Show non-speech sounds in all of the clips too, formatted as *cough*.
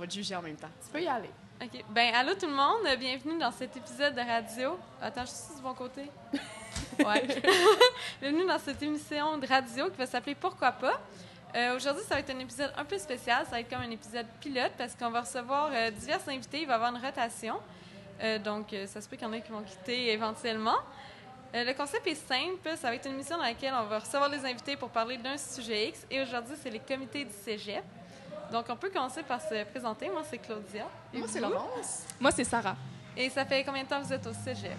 va te juger en même temps. Tu peux y aller. OK. Ben, allô tout le monde. Bienvenue dans cet épisode de radio. Attends, je suis du bon côté. *laughs* Ouais. *laughs* Bienvenue dans cette émission de radio qui va s'appeler Pourquoi pas. Euh, Aujourd'hui, ça va être un épisode un peu spécial. Ça va être comme un épisode pilote parce qu'on va recevoir euh, divers invités. Il va y avoir une rotation. Euh, donc, euh, ça se peut qu'il y en ait qui vont quitter éventuellement. Le concept est simple. Ça va être une émission dans laquelle on va recevoir des invités pour parler d'un sujet X. Et aujourd'hui, c'est les comités du cégep. Donc, on peut commencer par se présenter. Moi, c'est Claudia. Et Moi, c'est? Laurence. Moi, c'est Sarah. Et ça fait combien de temps que vous êtes au cégep?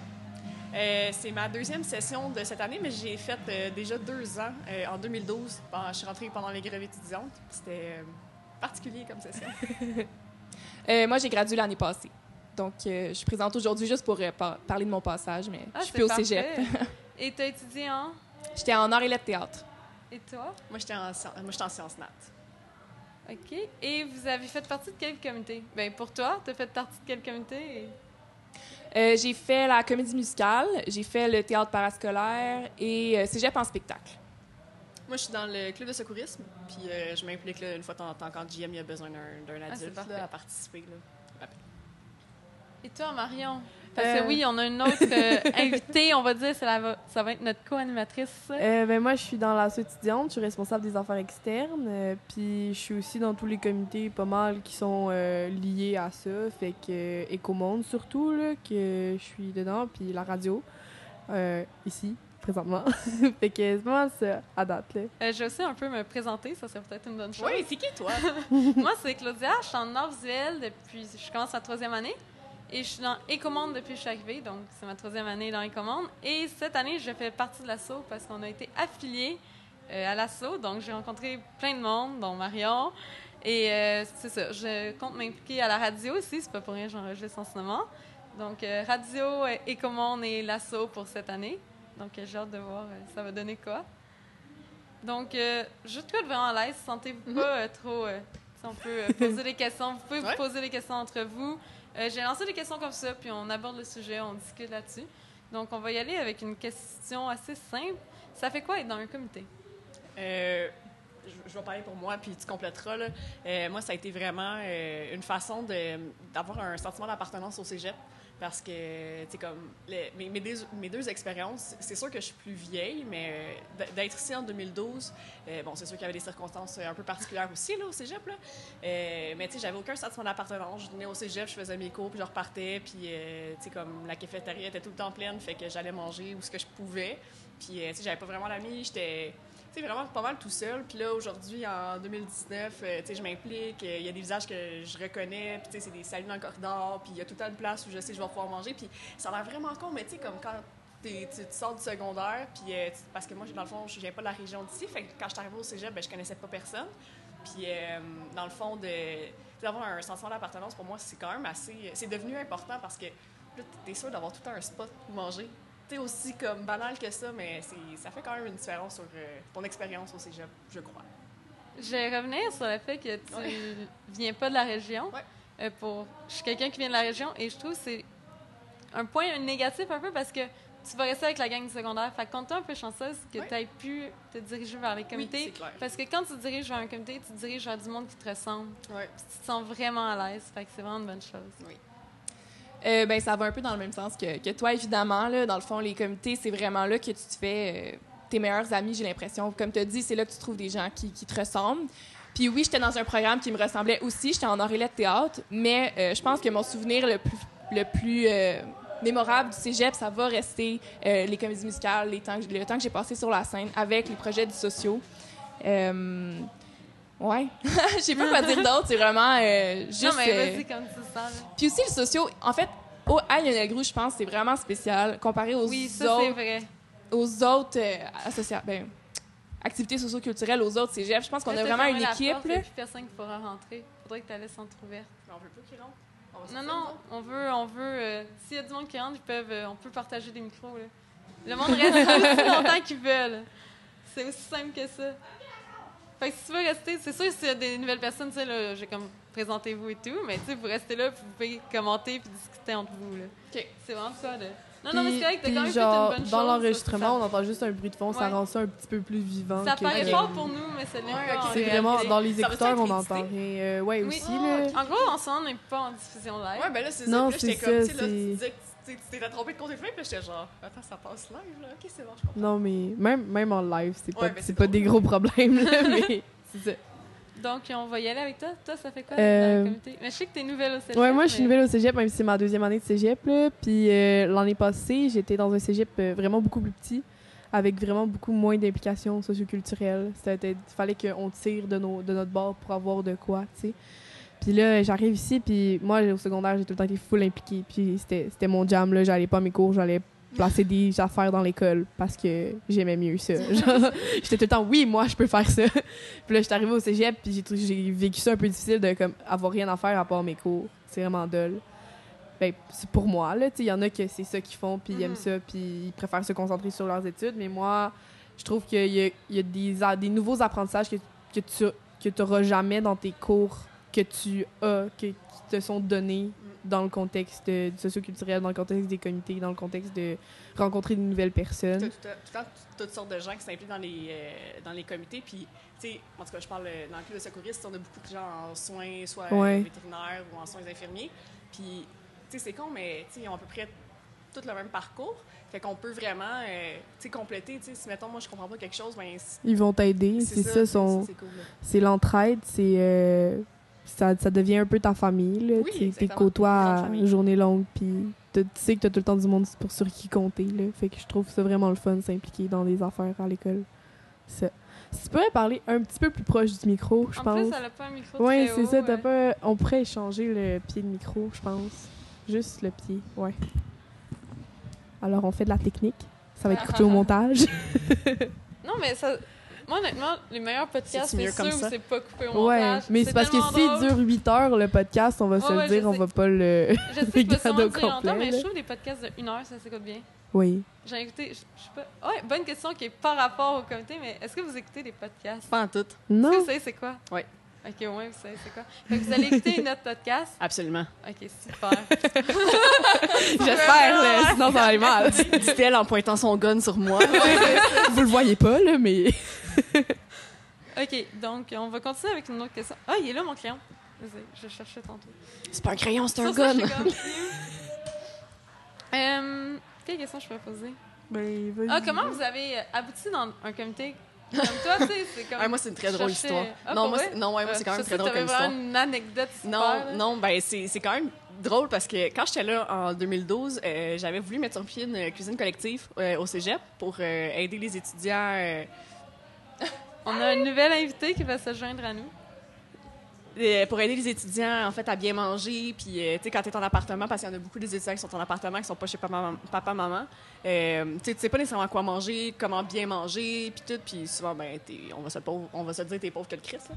Euh, c'est ma deuxième session de cette année, mais j'ai fait euh, déjà deux ans euh, en 2012. Bon, je suis rentrée pendant les grèves étudiantes. C'était euh, particulier comme session. *laughs* Euh, moi, j'ai gradué l'année passée. Donc, euh, je suis présente aujourd'hui juste pour euh, par- parler de mon passage, mais Ah, je suis c'est plus au cégep. *laughs* Et tu as étudié en? J'étais en art et lettres théâtre. Et toi? Moi, j'étais en, moi, j'étais en sciences nat. OK. Et vous avez fait partie de quel comité? Bien, pour toi, tu as fait partie de quel comité? Euh, j'ai fait la comédie musicale, j'ai fait le théâtre parascolaire et euh, cégep en spectacle. Moi, je suis dans le club de secourisme, puis euh, je m'implique là, une fois de temps en temps quand JM il a besoin d'un, d'un Ah, adulte là, à participer. Là. Et toi, Marion? Parce Euh. que oui, on a une autre euh, *laughs* invitée, on va dire, la- ça va être notre co-animatrice. Euh, ben, moi, je suis dans l'asso étudiante, je suis responsable des affaires externes, euh, puis je suis aussi dans tous les comités pas mal qui sont euh, liés à ça, fait que euh, Écomonde surtout, là, que je suis dedans, puis la radio, euh, ici, présentement. *laughs* fait que c'est pas mal ça, à date, là. Euh, je vais aussi un peu me présenter, ça serait peut-être une bonne chose. Oui, c'est qui toi? *laughs* Moi, c'est Claudia, je suis en art visuel depuis, je commence ma troisième année. Et je suis dans Écomonde depuis que je suis arrivée, donc c'est ma troisième année dans Écomonde. Et cette année, je fais partie de l'assaut parce qu'on a été affiliés euh, à l'assaut. Donc j'ai rencontré plein de monde, dont Marion. Et euh, c'est ça, je compte m'impliquer à la radio aussi, c'est pas pour rien que j'enregistre en ce moment. Donc euh, radio, euh, Écomonde et l'assaut pour cette année. Donc j'ai hâte de voir ça va donner quoi. Donc, je trouve vraiment à l'aise. Sentez-vous pas euh, trop. si on peut poser des questions? Vous pouvez Ouais. vous poser des questions entre vous. Euh, J'ai lancé des questions comme ça, puis on aborde le sujet, on discute là-dessus. Donc, on va y aller avec une question assez simple. Ça fait quoi être dans un comité? Euh, je, vais parler pour moi, puis tu compléteras. Là. Euh, moi, ça a été vraiment une façon d'avoir un sentiment d'appartenance au cégep. Parce que, tu comme, mes, mes deux, mes deux expériences, c'est sûr que je suis plus vieille, mais euh, d'être ici en 2012, euh, bon, c'est sûr qu'il y avait des circonstances euh, un peu particulières aussi, là, au cégep, là. Mais, tu sais, j'avais aucun sentiment d'appartenance. Je venais au cégep, je faisais mes cours, puis je repartais, puis, tu sais, comme, la cafétéria était tout le temps pleine, fait que j'allais manger où ce que je pouvais. Puis, tu sais, j'avais pas vraiment d'amis, j'étais sais, vraiment pas mal tout seul. Puis là, aujourd'hui, en 2019, euh, tu sais, je m'implique. euh, Il y a des visages que je reconnais. Puis, tu sais, c'est des saluts dans le corridor. Puis, il y a tout le temps une place où je sais que je vais pouvoir manger. Puis, ça a l'air vraiment con, mais tu sais, comme quand tu, tu sors du secondaire, puis euh, tu- parce que moi, dans le fond, je viens pas de la région d'ici. Fait que quand je suis arrivée au cégep, ben, je connaissais pas personne. Puis, dans le fond, de tu d'avoir un sentiment d'appartenance, pour moi, c'est quand même assez. C'est devenu important parce que là, t'es sûr d'avoir tout un spot pour manger. Aussi comme banal que ça, mais ça fait quand même une différence sur euh, ton expérience au cégep, je crois. Je vais revenir sur le fait que tu Ouais. *laughs* viens pas de la région. Ouais. Euh, pour, je suis quelqu'un qui vient de la région et je trouve que c'est un point négatif un peu parce que tu vas rester avec la gang du secondaire. Fait compte-toi un peu chanceuse que Ouais. tu aies pu te diriger vers les comités. clair. parce que quand tu te diriges vers un comité, tu te diriges vers du monde qui te ressemble. Tu te sens vraiment à l'aise. Fait que c'est vraiment une bonne chose. Euh, ben, ça va un peu dans le même sens que, que toi, évidemment. Là. Dans le fond, les comités, c'est vraiment là que tu te fais euh, tes meilleurs amis, j'ai l'impression. Comme tu as dit, c'est là que tu trouves des gens qui, qui te ressemblent. Puis oui, j'étais dans un programme qui me ressemblait aussi. J'étais en lettres théâtre. Mais euh, je pense que mon souvenir le plus, le plus mémorable du cégep, ça va rester les comédies musicales, les temps, le temps que j'ai passé sur la scène avec les projets du sociaux. Ouais. *laughs* Je sais pas quoi dire d'autre. C'est vraiment euh, juste... non, mais vas-y comme tu sens. puis aussi, le socio, en fait, au, à Lionel Groux, je pense, c'est vraiment spécial comparé aux Oui, ça, c'est autres, vrai. aux autres euh, ben, activités socio-culturelles, aux autres cégeps. Je pense qu'on a vraiment une la équipe. porte, Il n'y a plus personne qui pourra rentrer. Faudrait que tu la laisses entrouverte. Mais on veut pas qu'ils rentrent. Non, non, on veut, on veut. euh, S'il y a du monde qui rentre, ils peuvent, euh, on peut partager des micros. Là. Le monde reste *laughs* aussi longtemps qu'ils veulent. C'est aussi simple que ça. Fait que si tu veux rester, c'est sûr s'il y a des nouvelles personnes, tu sais, là, j'ai comme présentez-vous et tout, mais tu sais, vous restez là, puis vous pouvez commenter puis discuter entre vous. Là. OK. C'est vraiment ça, là. Non, non, mais c'est correct, t'as quand même fait genre, une bonne chose. dans l'enregistrement, on ça- entend juste un bruit de fond, ça Ouais. rend ça un petit peu plus vivant. Ça paraît que- fort pour nous, mais ça l'est Ouais, pas. ok. en C'est réalité. vraiment, dans les Ça écouteurs, on entend rien. Euh, ouais, Oui. aussi, Oh, là. En gros, en ce moment, on n'est pas en diffusion live. Ouais, ben là, c'est ça. Là, j'étais c'est comme, ça, tu sais, là, tu c'est- disais que tu t'étais trompé de compte Puis là, j'étais genre, attends, ça passe live, là. Ok, c'est bon, je comprends. Non, mais même, même en live, c'est pas, Ouais, c'est pas des gros problèmes, là, *laughs* mais c'est ça. Donc, on va y aller avec toi. Toi, ça fait quoi Euh, dans le comité? Mais je sais que t'es nouvelle au cégep. Ouais, moi, je suis nouvelle au cégep, même si c'est ma deuxième année de cégep. Là. Puis euh, l'année passée, j'étais dans un cégep euh, vraiment beaucoup plus petit, avec vraiment beaucoup moins d'implications socioculturelles. Il fallait qu'on tire de, nos, de notre bord pour avoir de quoi, tu sais. Puis là, j'arrive ici, puis moi, au secondaire, j'ai tout le temps été full impliquée. Puis c'était c'était mon jam, là. J'allais pas à mes cours, j'allais placer des *laughs* affaires dans l'école parce que j'aimais mieux ça. *laughs* J'étais tout le temps, oui, moi, je peux faire ça. *laughs* Puis là, j'étais arrivée au cégep, puis j'ai vécu ça un peu difficile de comme avoir rien à faire à part mes cours. C'est vraiment dole. Ben, c'est pour moi, là. tu sais, Il y en a que c'est ça qu'ils font, puis ils aiment Mhm. ça, puis ils préfèrent se concentrer sur leurs études. Mais moi, je trouve qu'il y a, y a des, nouveaux apprentissages que, que tu que n'auras jamais dans tes cours que tu as, que, qui te sont donnés dans le contexte du socioculturel, dans le contexte des comités, dans le contexte de rencontrer de nouvelles personnes. tout, tout le temps toutes sortes de gens qui s'impliquent dans les, euh, dans les comités. Puis, tu sais, en tout cas, je parle euh, dans le club de secouristes, on a beaucoup de gens en soins, soit Ouais. vétérinaires ou en soins infirmiers. Puis, tu sais, c'est con, mais ils ont à peu près tout le même parcours. Fait qu'on peut vraiment, euh, compléter. Tu sais, si, mettons, moi, je comprends pas quelque chose, ben, Ils vont t'aider, c'est ça, son, c'est cool. là. c'est l'entraide, c'est euh, ça, ça devient un peu ta famille. Là, Oui, tu côtoies Une journée longue, puis tu sais que t'as tout le temps du monde pour sur qui compter. Là, fait que je trouve ça vraiment le fun, s'impliquer dans des affaires à l'école. Ça. Si tu pourrais parler un petit peu plus proche du micro, je En pense. plus, elle a pas un micro Oui, très c'est ça. T'as ouais. pas... On pourrait échanger le pied de micro, je pense. Juste le pied, ouais. Alors, on fait de la technique. Ça va être coupé au *laughs* montage. Non, mais ça. Moi, honnêtement, les meilleurs podcasts, c'est comme sûr ça? où c'est pas coupé au Ouais, montage. mais c'est parce que s'il dure 8 heures, le podcast, on va se Ouais, le ouais, dire, on va pas le... Je sais que je *laughs* au dire longtemps, complet, mais je trouve des podcasts de une heure, ça s'écoute bien. Oui. J'ai écouté, je, je sais pas. Ouais, bonne question qui est par rapport au comité, mais est-ce que vous écoutez des podcasts? Pas en tout. Est-ce Non. que vous savez c'est quoi? Ouais. Ok, au moins vous savez c'est quoi. Fait que vous allez écouter notre podcast? Absolument. Ok, super. *laughs* J'espère, sinon ça va aller mal. *laughs* Dit-elle en pointant son gun sur moi. Vous le voyez pas, là, mais... *laughs* ok, donc on va continuer avec une autre question. Ah, il est là mon crayon. Désolée, Je cherchais tantôt. C'est pas un crayon, c'est un comme, *laughs* Euh, quelle question je pourrais poser? Ben. Ah, comment vous avez euh, abouti dans un comité comme toi, tu sais, c'est comme... Ah, moi, c'est une très drôle cherchais- histoire. Ah, non, moi, c'est- non, ouais, moi, c'est quand même très drôle comme histoire. une anecdote super. Non, là. non, ben c'est c'est quand même drôle parce que quand j'étais là en 2012, euh, j'avais voulu mettre sur pied une cuisine collective euh, au cégep pour euh, aider les étudiants. On a une nouvelle invitée qui va se joindre à nous. euh, pour aider les étudiants en fait à bien manger puis euh, tu sais quand tu es en appartement parce qu'il y en a beaucoup des étudiants qui sont en appartement qui sont pas chez papa papa maman euh, tu sais pas nécessairement quoi manger comment bien manger puis tout puis souvent ben on va se pauvre- on va se dire t'es pauvre que le Christ là.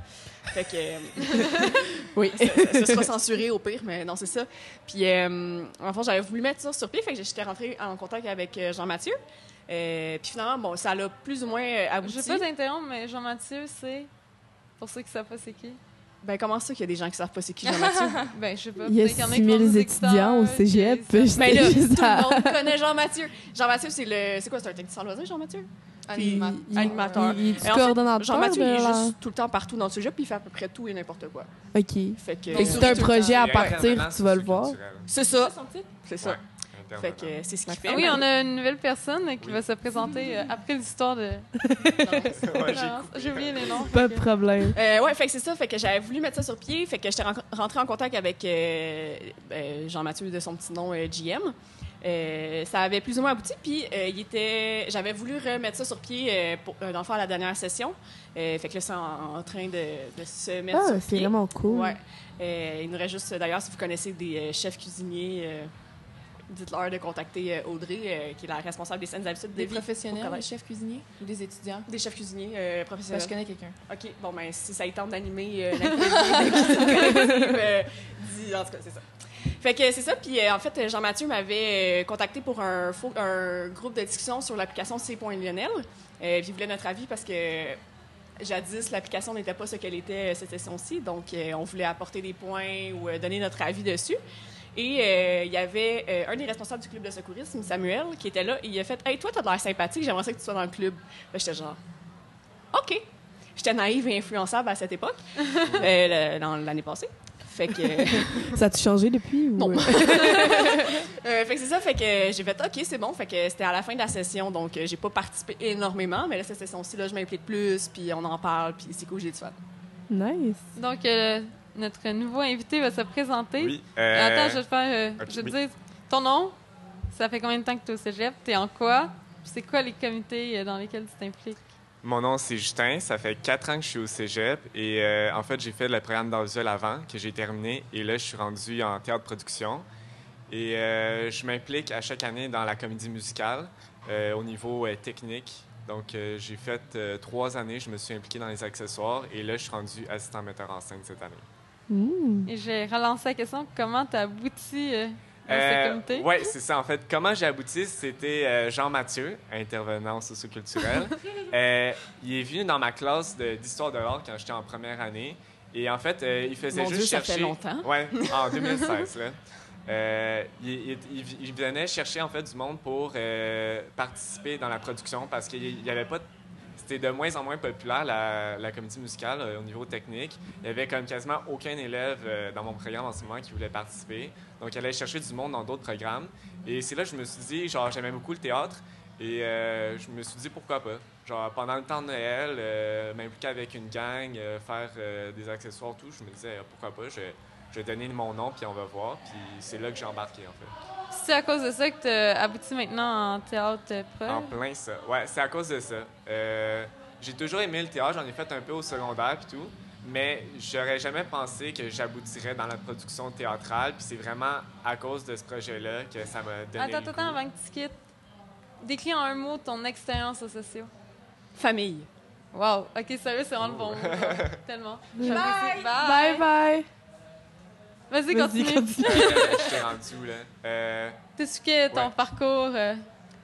fait que *laughs* Oui. *laughs* ça sera censuré au pire, mais non, c'est ça. Puis, en fait, j'avais voulu mettre ça sur pied, fait que j'étais rentrée en contact avec euh, Jean-Mathieu. Euh, puis finalement, bon, ça l'a plus ou moins euh, Je abouti. vais pas t'interrompre, mais Jean-Mathieu, c'est... Pour ceux qui savent pas c'est qui? Ben, comment ça qu'il y a des gens qui savent pas c'est qui Jean-Mathieu? *laughs* Ben, je sais pas. Il y a peut-être qu'il en 6 qui vont 000 nous étudiants au écouter, cégep. savent- ben là, tout le monde connaît Jean-Mathieu. Jean-Mathieu, c'est le... C'est quoi, c'est un technicien en loisir, Jean-Mathieu? Animateur. Il, est coordonnateur Jean-Mathieu, il est juste tout le temps partout dans le sujet, puis il fait à peu près tout et n'importe quoi. OK. Fait que... Euh, c'est un projet à partir, tu vas le voir. C'est ça, c'est ça. Fait que euh, c'est ce qu'il fait. Ah oui, on a une nouvelle personne qui Oui. va se présenter euh, après l'histoire de... *laughs* Ouais, j'ai oublié les noms. Pas de problème. Euh, ouais, fait que c'est ça. Fait que j'avais voulu mettre ça sur pied. Fait que j'étais ren- rentrée en contact avec euh, euh, Jean-Mathieu de son petit nom euh, JM. Euh, ça avait plus ou moins abouti. Puis euh, il était, j'avais voulu remettre ça sur pied euh, pour, euh, dans le fond à la dernière session. Euh, fait que là, c'est en, en train de, de se mettre Ah, sur c'est pied. vraiment cool. Ouais. Euh, il nous reste juste, d'ailleurs, si vous connaissez des euh, chefs cuisiniers, euh, dites-leur de contacter euh, Audrey, euh, qui est la responsable des saines habitudes de Des vie. professionnels, des chefs cuisiniers? Ou des étudiants? Des chefs cuisiniers euh, professionnels. je connais quelqu'un. OK, bon, ben, si ça tente d'animer euh, dis- en tout cas, c'est ça. Fait que c'est ça, puis en fait, Jean-Mathieu m'avait contacté pour un, groupe de discussion sur l'application C.Lionel. Euh, puis il voulait notre avis parce que jadis, l'application n'était pas ce qu'elle était cette session-ci, donc on voulait apporter des points ou donner notre avis dessus. Et euh, il y avait euh, un des responsables du club de secourisme, Samuel, qui était là. Et il a fait Hey, toi, t'as de l'air sympathique, j'aimerais ça que tu sois dans le club. Là, j'étais genre OK. J'étais naïve et influençable à cette époque, *laughs* euh, le- dans l'année passée. Fait que. *laughs* Ça a-tu changé depuis? Ou... Non. *laughs* Euh, fait que c'est ça, fait que j'ai fait OK, c'est bon. Fait que c'était à la fin de la session, donc j'ai pas participé énormément, mais là, cette session-ci, là, je m'implique plus, puis on en parle, puis c'est cool, j'ai du fun. Nice. Donc, euh, notre nouveau invité va se présenter. Oui. Euh, Attends, je vais te faire. euh, je vais te oui. dire ton nom. Ça fait combien de temps que tu es au cégep? Tu es en quoi? C'est quoi les comités euh, dans lesquels tu t'impliques? Mon nom, c'est Justin. Ça fait quatre ans que je suis au cégep. Et euh, en fait, j'ai fait le programme d'audiovisuel avant, que j'ai terminé. Et là, je suis rendu en théâtre production. Et euh, je m'implique à chaque année dans la comédie musicale euh, au niveau technique. Donc, j'ai fait trois années, je me suis impliqué dans les accessoires. Et là, je suis rendu assistant metteur en scène cette année. Mm. Et j'ai relancé la question comment tu as abouti euh, dans Euh, ce comité? Oui, c'est ça. En fait, comment j'ai abouti, c'était euh, Jean Mathieu, intervenant socioculturel. *laughs* euh, il est venu dans ma classe d'histoire de l'art quand j'étais en première année. Et en fait, euh, il faisait Mon juste Dieu, ça chercher. fait longtemps. Ouais, *laughs* en 2016. là. Euh, il, il- il- il venait chercher en fait du monde pour euh, participer dans la production parce qu'il n'y avait pas. de- C'était de moins en moins populaire la, comédie musicale euh, au niveau technique. Il y avait comme quasiment aucun élève euh, dans mon programme en ce moment qui voulait participer. Donc, il allait chercher du monde dans d'autres programmes. Et c'est là que je me suis dit, genre, j'aimais beaucoup le théâtre. Et euh, je me suis dit, pourquoi pas? Genre, pendant le temps de Noël, m'impliquer avec une gang, faire des accessoires, tout, je me disais, pourquoi pas? Je, je vais donner mon nom, puis on va voir. Puis c'est là que j'ai embarqué, en fait. C'est à cause de ça que tu as abouti maintenant en théâtre euh, pro? En plein ça. Ouais, c'est à cause de ça. Euh, j'ai toujours aimé le théâtre, j'en ai fait un peu au secondaire puis tout, mais j'aurais jamais pensé que j'aboutirais dans la production théâtrale, puis c'est vraiment à cause de ce projet-là que ça m'a donné Attends, le attends, goût. avant que tu quittes. Décris en un mot ton expérience au socio. Famille. Wow, ok, sérieux, c'est vraiment le bon mot. *laughs* Tellement. Bye. J'apprécie. Bye bye. Vas-y, continue. continue. Euh, J'étais rendu où, là? Euh, T'expliquais ton Ouais. parcours. euh,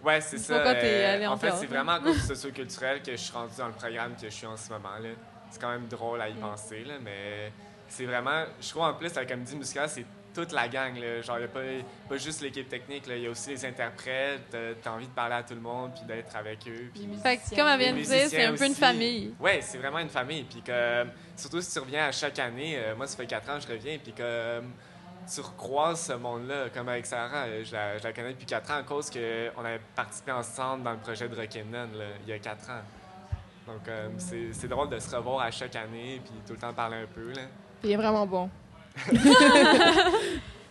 ouais, c'est ça. Pourquoi t'es euh, allé en en fait, c'est vraiment à cause socioculturel que je suis rendu dans le programme que je suis en ce moment, là. C'est quand même drôle à y penser, là, mais c'est vraiment... Je trouve, en plus, la comédie musicale, c'est toute la gang, là. Genre, il n'y a pas, pas juste l'équipe technique. Il y a aussi les interprètes. euh, T'as envie de parler à tout le monde, puis d'être avec eux, puis... Fait que, comme elle vient de dire, c'est un peu une famille. Oui, c'est vraiment une famille. Puis que, surtout si tu reviens à chaque année, euh, moi, ça fait quatre ans que je reviens, puis que euh, tu recroises ce monde-là, comme avec Sarah, euh, je la, je la connais depuis quatre ans à cause qu'on avait participé ensemble dans le projet de Rock'n'None, là, il y a quatre ans. Donc, euh, c'est c'est drôle de se revoir à chaque année, puis tout le temps parler un peu. Là. Il est vraiment bon. *laughs*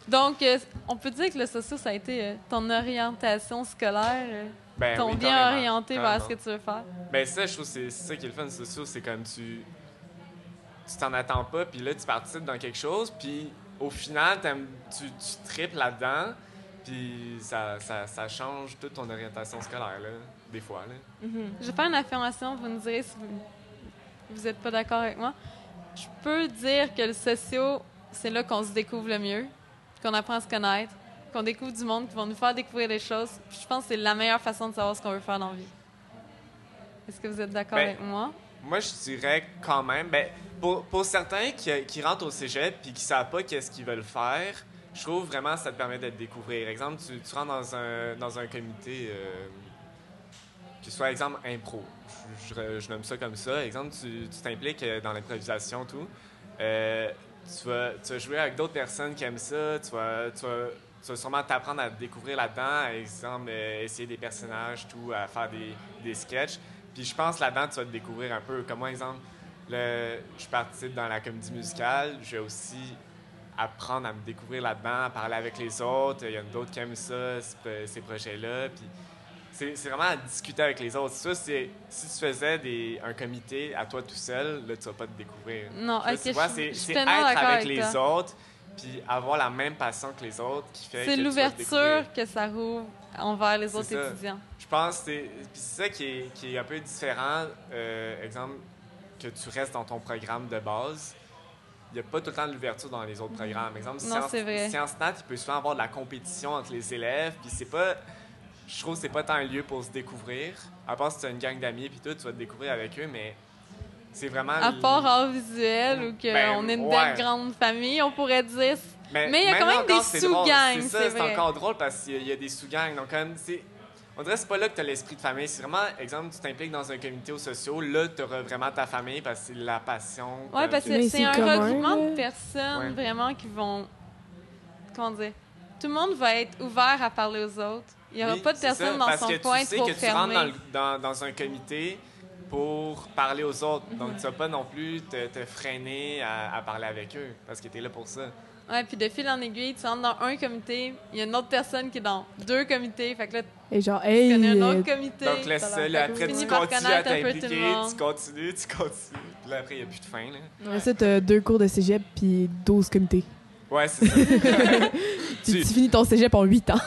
Donc, euh, on peut dire que le socio, ça a été euh, ton orientation scolaire, euh, Ben ton oui, bien carrément, orienté vers ce que tu veux faire. Ben ça, je trouve que c'est ça qui est le fun social, c'est comme tu tu t'en attends pas, puis là, tu participes dans quelque chose, puis au final, tu, tu tripes là-dedans, puis ça, ça, ça change toute ton orientation scolaire, là, des fois. Là. Je vais faire une affirmation, vous nous direz si vous n'êtes pas d'accord avec moi. Je peux dire que le socio, c'est là qu'on se découvre le mieux, qu'on apprend à se connaître, qu'on découvre du monde qui va nous faire découvrir des choses. Puis je pense que c'est la meilleure façon de savoir ce qu'on veut faire dans la vie. Est-ce que vous êtes d'accord Ben, avec moi? Moi, je dirais quand même, ben, pour, pour certains qui, qui rentrent au cégep puis qui savent pas qu'est-ce qu'ils veulent faire, je trouve vraiment que ça te permet de te découvrir. Exemple, tu, tu rentres dans un, dans un comité, euh, que ce soit, exemple, impro. Je, je- je nomme ça comme ça. Exemple, tu tu t'impliques euh, dans l'improvisation, tout. Euh, tu, vas, jouer avec d'autres personnes qui aiment ça. Tu vas, tu vas, sûrement t'apprendre à te découvrir là-dedans. Exemple, euh, essayer des personnages, tout, à faire des, des sketchs. Puis je pense là-dedans, tu vas te découvrir un peu. Comme moi, exemple, le, je participe dans la comédie musicale. Je vais aussi apprendre à me découvrir là-dedans, à parler avec les autres. Il y en a d'autres qui aiment ça, ce- ces projets-là. Puis c'est vraiment à discuter avec les autres. Ça, c'est si tu faisais des, un comité à toi tout seul, là, tu vas pas te découvrir. Non, Là, ok, tu vois, c'est être avec avec les toi. autres, puis avoir la même passion que les autres qui fait C'est l'ouverture que ça rouvre envers les autres ça. étudiants. Je pense que c'est ça qui est, qui est un peu différent. Euh, exemple, que tu restes dans ton programme de base. Il n'y a pas tout le temps de l'ouverture dans les autres programmes. Exemple, Non, sciences. Sciences Nat, il peut souvent avoir de la compétition entre les élèves. Puis c'est pas. Je trouve que c'est pas tant un lieu pour se découvrir. À part si tu as une gang d'amis, puis tout, tu vas te découvrir avec eux, mais c'est vraiment. À part art visuel ou qu'on Ben, est une ouais. belle grande famille, on pourrait dire. Mais Mais il y a quand même des encore, sous-gangs, C'est ça, c'est encore drôle parce qu'il y a- il y, a des sous-gangs. Donc, comme, c'est. On dirait que c'est pas là que tu as l'esprit de famille. C'est vraiment, exemple, tu t'impliques dans un comité social, là, tu auras vraiment ta famille parce que c'est la passion. Ouais, parce que c'est un regroupement de personnes Ouais. vraiment qui vont. Comment dire? Tout le monde va être ouvert à parler aux autres. Il n'y aura Oui, pas de c'est ça, personne dans parce son que coin tu sais trop que tu rentres dans, le- dans, dans un comité pour parler aux autres. Mhm. Donc, tu vas pas non plus te, te freiner à, à parler avec eux parce que tu es là pour ça. Ouais, puis de fil en aiguille, tu rentres dans un comité, il y a une autre personne qui est dans deux comités. Fait que là, tu Et genre, hey, connais un autre comité. Donc, là, ça, là, après, tu tu continues à t'impliquer, tu continues, tu continues. Puis là, après, il n'y a plus de fin. Là. après ça, t'as deux cours de cégep puis 12 comités. Ouais, c'est ça. *laughs* *laughs* Tu, Tu- tu finis ton cégep en 8 ans.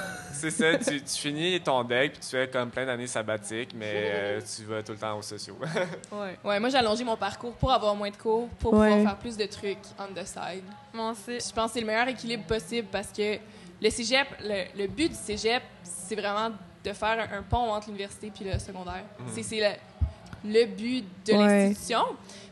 C'est ça. Tu, tu finis ton deck, puis tu fais comme plein d'années sabbatiques, mais *laughs* euh, tu vas tout le temps aux sociaux. *laughs* Ouais. Ouais, moi, j'ai allongé mon parcours pour avoir moins de cours, pour Ouais. pouvoir faire plus de trucs on the side. Moi aussi. Puis je pense que c'est le meilleur équilibre possible parce que le cégep, le, le but du cégep, c'est vraiment de faire un, un pont entre l'université puis le secondaire. Mhm. C'est- C'est le, le but de Ouais. l'institution.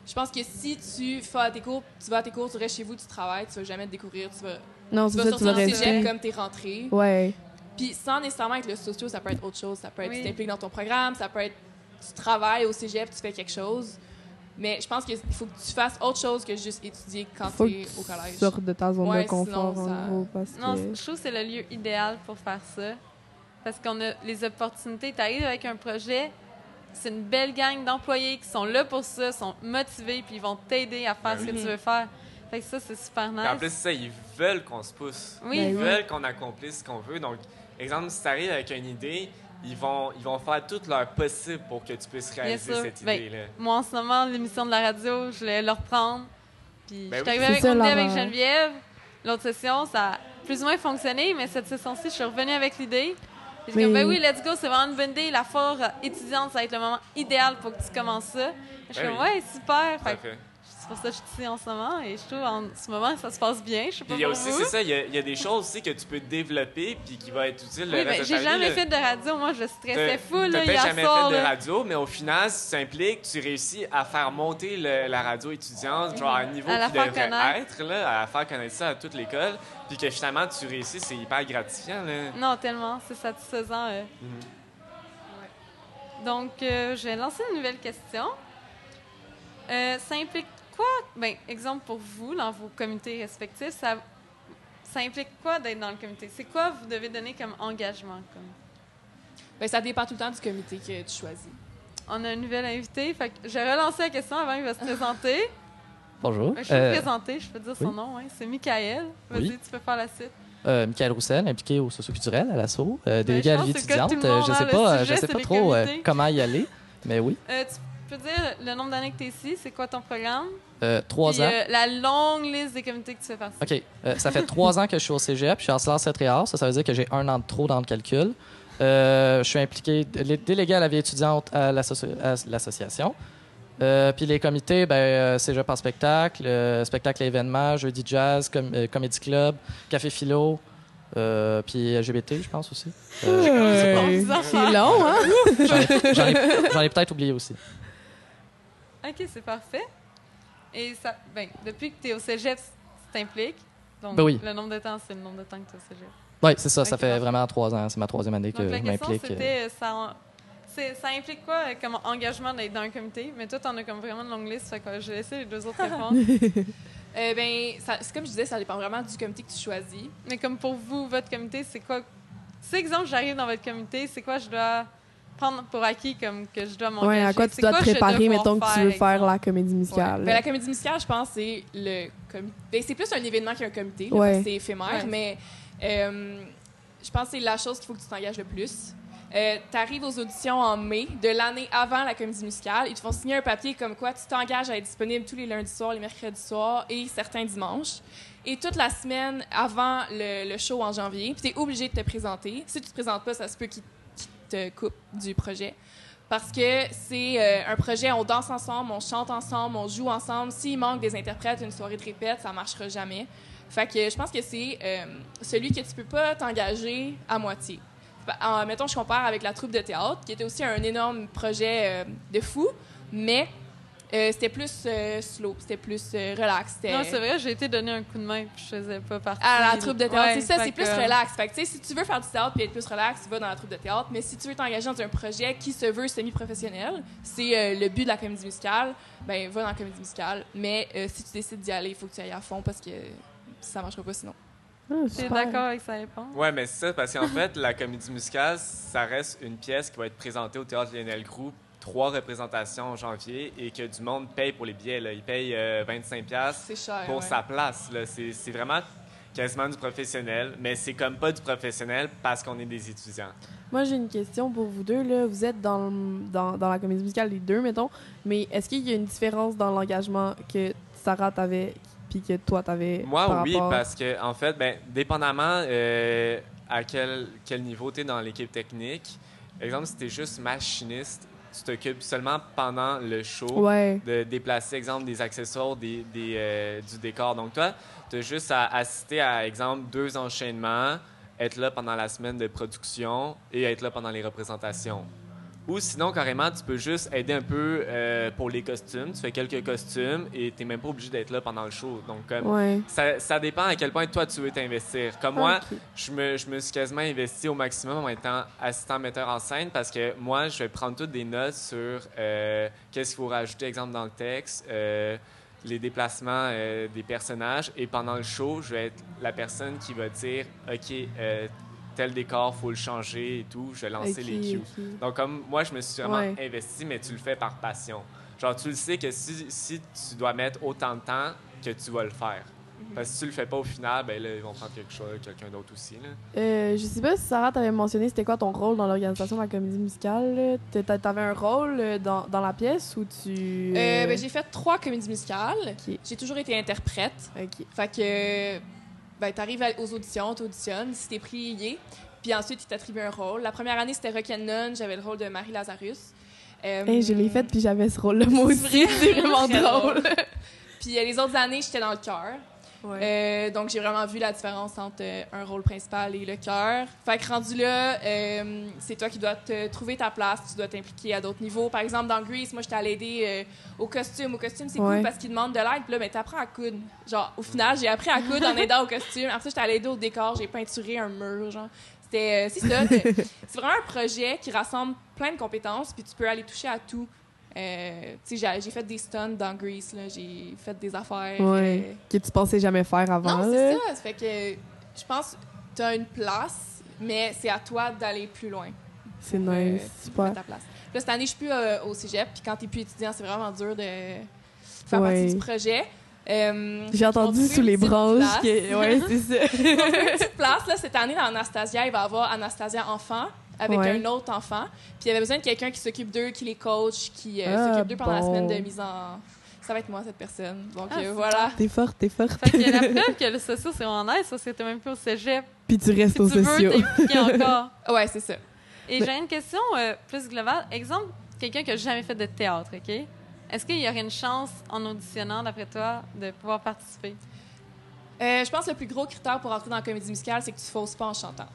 Je pense que si tu vas à tes cours, tu vas à tes cours, tu restes chez vous, tu travailles, tu vas jamais te découvrir, tu vas, Non, tu c'est vas ça, tu sortir vas du cégep comme t'es rentré. Ouais. Puis sans nécessairement être le socio, ça peut être autre chose. Ça peut être Oui. tu t'impliques dans ton programme, ça peut être tu travailles au cégep, tu fais quelque chose. Mais je pense qu'il faut que tu fasses autre chose que juste étudier quand tu es au tu collège. sortes de ta zone Ouais, de confort, sinon, en ça- gros, parce Non, que... je trouve que c'est le lieu idéal pour faire ça. Parce qu'on a les opportunités. Tu arrives avec un projet, c'est une belle gang d'employés qui sont là pour ça, sont motivés, puis ils vont t'aider à faire Ben ce que tu veux faire. Fait que ça, c'est super nice. Puis En plus, ça, ils veulent qu'on se pousse. oui, Ben Ils oui. veulent qu'on accomplisse ce qu'on veut. Donc, exemple, si tu arrives avec une idée, ils vont, ils vont faire tout leur possible pour que tu puisses réaliser sûr. cette Ben, idée-là. moi, en ce moment, l'émission de la radio, je vais le reprendre. Puis Ben je suis oui. avec, ça, avec Geneviève. L'autre session, ça a plus ou moins fonctionné, mais cette session-ci, je suis revenue avec l'idée. Puis je suis comme, ben oui, let's go, c'est vraiment une bonne idée. La foire euh, étudiante, ça va être le moment idéal pour que tu commences ça. Je suis Ben comme, oui. ouais, super. Fait fait. C'est pour ça que je suis ici en ce moment et je trouve en ce moment ça se passe bien. Je sais pas il y a aussi, c'est ça, il y, a, il y a des choses aussi que tu peux développer puis qui vont être utiles le Oui, reste ben, j'ai jamais là. fait de radio. Moi, je stressais fou, peut-être hier jamais soir. fait de radio, mais au final, si tu t'impliques, tu réussis à faire monter le- la radio étudiante, genre à un niveau À qui devrait connaître. être, là, à faire connaître ça à toute l'école, puis que finalement tu réussis, c'est hyper gratifiant. Là. Non, tellement. C'est satisfaisant. euh. Mhm. Donc, euh, je vais lancer une nouvelle question. Euh, ça implique quoi? Ben, exemple pour vous, dans vos comités respectifs, ça, ça implique quoi d'être dans le comité? C'est quoi vous devez donner comme engagement? Comme? Ben, ça dépend tout le temps du comité que tu choisis. On a un nouvel invité. Fait que je vais relancer la question avant qu'il va se présenter. Bonjour. Je peux Euh, présenter, je peux dire son nom. hein. C'est Michael. Vas-y, Oui. tu peux faire la suite. euh, Michael Roussel, impliqué au socioculturel à l'assaut, euh, délégué je à vie étudiante. tout le Euh, je sais pas, sujet, je sais pas trop euh, comment y aller, mais oui. Euh, tu peux dire le nombre d'années que tu es ici? C'est quoi ton programme? Euh, trois Puis, ans. euh, la longue liste des comités que tu fais partie. OK. Euh, ça fait trois ans que je suis au cégep. Je suis en sciences et arts. Ça, ça veut dire que j'ai un an de trop dans le calcul. Euh, je suis impliqué, dé- délégué à la vie étudiante à l'associ- à l'association. Euh, puis les comités, ben, euh, cégep en spectacle, euh, spectacle et événements, jeudi jazz, com euh, comédie club, café philo, euh, puis LGBT, je pense aussi. Euh, c'est long, hein? J'en ai, j'en ai- j'en ai peut-être oublié aussi. OK, c'est parfait. Et ça, ben, depuis que tu es au cégep, tu t'impliques. Donc, Ben oui. le nombre de temps, c'est le nombre de temps que tu es au cégep. Oui, c'est ça. Ça fait parfait. vraiment trois ans. C'est ma troisième année que Donc, la je question, m'implique. euh. c'était, ça, ça implique quoi euh, comme engagement d'être dans un comité? Mais toi, tu en as comme vraiment une longue liste, fait que je vais laisser les deux autres répondre. *laughs* Euh, ben, ça- c'est comme je disais, ça dépend vraiment du comité que tu choisis. Mais comme pour vous, votre comité, c'est quoi? Si, exemple, j'arrive dans votre comité, c'est quoi je dois prendre pour acquis comme que je dois m'engager? Ouais, à quoi tu dois te je vais préparer, mettons, que tu veux faire exemple? la comédie musicale. Ben, la comédie musicale, je pense, c'est le comité. Ben, c'est plus un événement qu'un comité, Ouais. c'est éphémère, Ouais. mais euh, je pense que c'est la chose qu'il faut que tu t'engages le plus. tu arrives aux auditions en mai de l'année avant la comédie musicale. Ils te font signer un papier comme quoi tu t'engages à être disponible tous les lundis soirs, les mercredis soirs et certains dimanches. Et toute la semaine avant le, le show en janvier, puis tu es obligé de te présenter. Si tu te présentes pas, ça se peut qu'ils te coupent du projet. Parce que c'est euh, un projet, on danse ensemble, on chante ensemble, on joue ensemble. S'il manque des interprètes, une soirée de répète, ça marchera jamais. Fait que je pense que c'est euh, celui que tu peux pas t'engager à moitié. En- mettons, je compare avec la troupe de théâtre, qui était aussi un énorme projet euh, de fou, mais Euh, c'était plus euh, slow, c'était plus euh, relax. Non, c'est vrai, j'ai été donné un coup de main puis je faisais pas partie. à la troupe de théâtre. Ouais, c'est ça, c'est plus relax. Fait que, tu sais, si tu veux faire du théâtre puis être plus relax, tu vas dans la troupe de théâtre. Mais si tu veux t'engager dans un projet qui se veut semi-professionnel, c'est euh, le but de la comédie musicale, ben va dans la comédie musicale. Mais euh, si tu décides d'y aller, il faut que tu ailles à fond parce que ça marchera pas sinon. Ah, T'es super. d'accord avec sa réponse? Ouais, mais c'est ça, parce qu'en *laughs* fait, la comédie musicale, ça reste une pièce qui va être présentée au Théâtre Lionel Group, trois représentations en janvier, et que du monde paye pour les billets. Là. Il paye euh, 25$ piastres C'est cher. pour ouais. sa place. là. C'est c'est vraiment quasiment du professionnel, mais c'est comme pas du professionnel parce qu'on est des étudiants. Moi, j'ai une question pour vous deux. Là. Vous êtes dans, le- dans, dans la comédie musicale, les deux, mettons. Mais est-ce qu'il y a une différence dans l'engagement que Sarah t'avait puis que toi t'avais Moi, par oui, rapport- parce que, en fait, ben, dépendamment euh, à quel, quel niveau tu es dans l'équipe technique, exemple, si tu es juste machiniste, tu t'occupes seulement pendant le show Ouais. de déplacer, exemple, des accessoires, des, des, euh, du décor. Donc, toi, tu as juste à assister à, exemple, deux enchaînements, être là pendant la semaine de production et être là pendant les représentations. Ou sinon, carrément, tu peux juste aider un peu euh, pour les costumes. Tu fais quelques costumes et tu n'es même pas obligé d'être là pendant le show. Donc, comme, Ouais. ça, ça dépend à quel point toi tu veux t'investir. Comme moi, je me, je me suis quasiment investi au maximum en étant assistant metteur en scène parce que moi, je vais prendre toutes des notes sur euh, qu'est-ce qu'il faut rajouter, exemple, dans le texte, euh, les déplacements euh, des personnages. Et pendant le show, je vais être la personne qui va dire OK, euh, tel décor, faut le changer et tout. Je vais lancer les cues. Donc, comme moi, je me suis vraiment Ouais. investi, mais tu le fais par passion. Genre, tu le sais que si, si tu dois mettre autant de temps, que tu vas le faire. Parce que si tu le fais pas au final, ben là, ils vont prendre quelque chose, quelqu'un d'autre aussi. Là. Euh, je sais pas si Sarah t'avait mentionné c'était quoi ton rôle dans l'organisation de la comédie musicale. T'avais un rôle euh, dans, dans la pièce ou tu. Euh, ben, j'ai fait trois comédies musicales. J'ai toujours été interprète. Ok. Fait que, ben, t'arrives à- aux auditions, t'auditionnes, si t'es est. Puis ensuite, ils t'attribuent un rôle. La première année, c'était Rock'n'None, j'avais le rôle de Marie Lazarus. Euh, Hey, je l'ai faite puis j'avais ce rôle-là moi aussi. *laughs* C'est vraiment drôle. Puis euh, les autres années, j'étais dans le chœur. Euh, donc, j'ai vraiment vu la différence entre euh, un rôle principal et le chœur. Fait que rendu là, euh, c'est toi qui dois te trouver ta place, tu dois t'impliquer à d'autres niveaux. Par exemple, dans Grease, moi, j'étais allée aider au costume. Au costume, c'est Ouais. cool parce qu'ils demandent de l'aide. Puis là, ben, t'apprends à coudre. Genre, au final, j'ai appris à coudre en *laughs* aidant au costume. Après ça, j'étais allée aider au décor. J'ai peinturé un mur, genre. C'était, c'est ça. *laughs* c'est vraiment un projet qui rassemble plein de compétences, puis tu peux aller toucher à tout. Euh, j'ai, fait des stunts dans Grease. J'ai fait des affaires. Ouais. euh, Que tu pensais jamais faire avant. non, c'est ça. Fait que je pense que tu as une place, mais c'est à toi d'aller plus loin. C'est euh, nice. Super. mettre ta place. Là, cette année, je suis plus euh, au cégep, puis quand tu plus étudiant, c'est vraiment dur de faire Ouais. partie du projet. Euh, J'ai entendu sous les branches que. Ouais, c'est ça. *laughs* Une petite place. Là, cette année, dans Anastasia, il va y avoir Anastasia enfant avec Ouais. un autre enfant. Puis il y avait besoin de quelqu'un qui s'occupe d'eux, qui les coach, qui euh, Ah, s'occupe d'eux pendant la bon. semaine de mise en... Ça va être moi, cette personne. Donc Ah, euh, voilà. T'es forte, t'es forte. Fait que la preuve *laughs* que le socio, c'est nice, parce que t'es même plus au cégep. Puis tu restes Si aux tu veux *laughs* encore. Ouais, c'est ça. Et Mais- j'ai une question euh, plus globale. Exemple, quelqu'un qui n'a jamais fait de théâtre, OK? Est-ce qu'il y aurait une chance, en auditionnant, d'après toi, de pouvoir participer? Euh, je pense que le plus gros critère pour entrer dans la comédie musicale, c'est que tu fausses pas en chantant.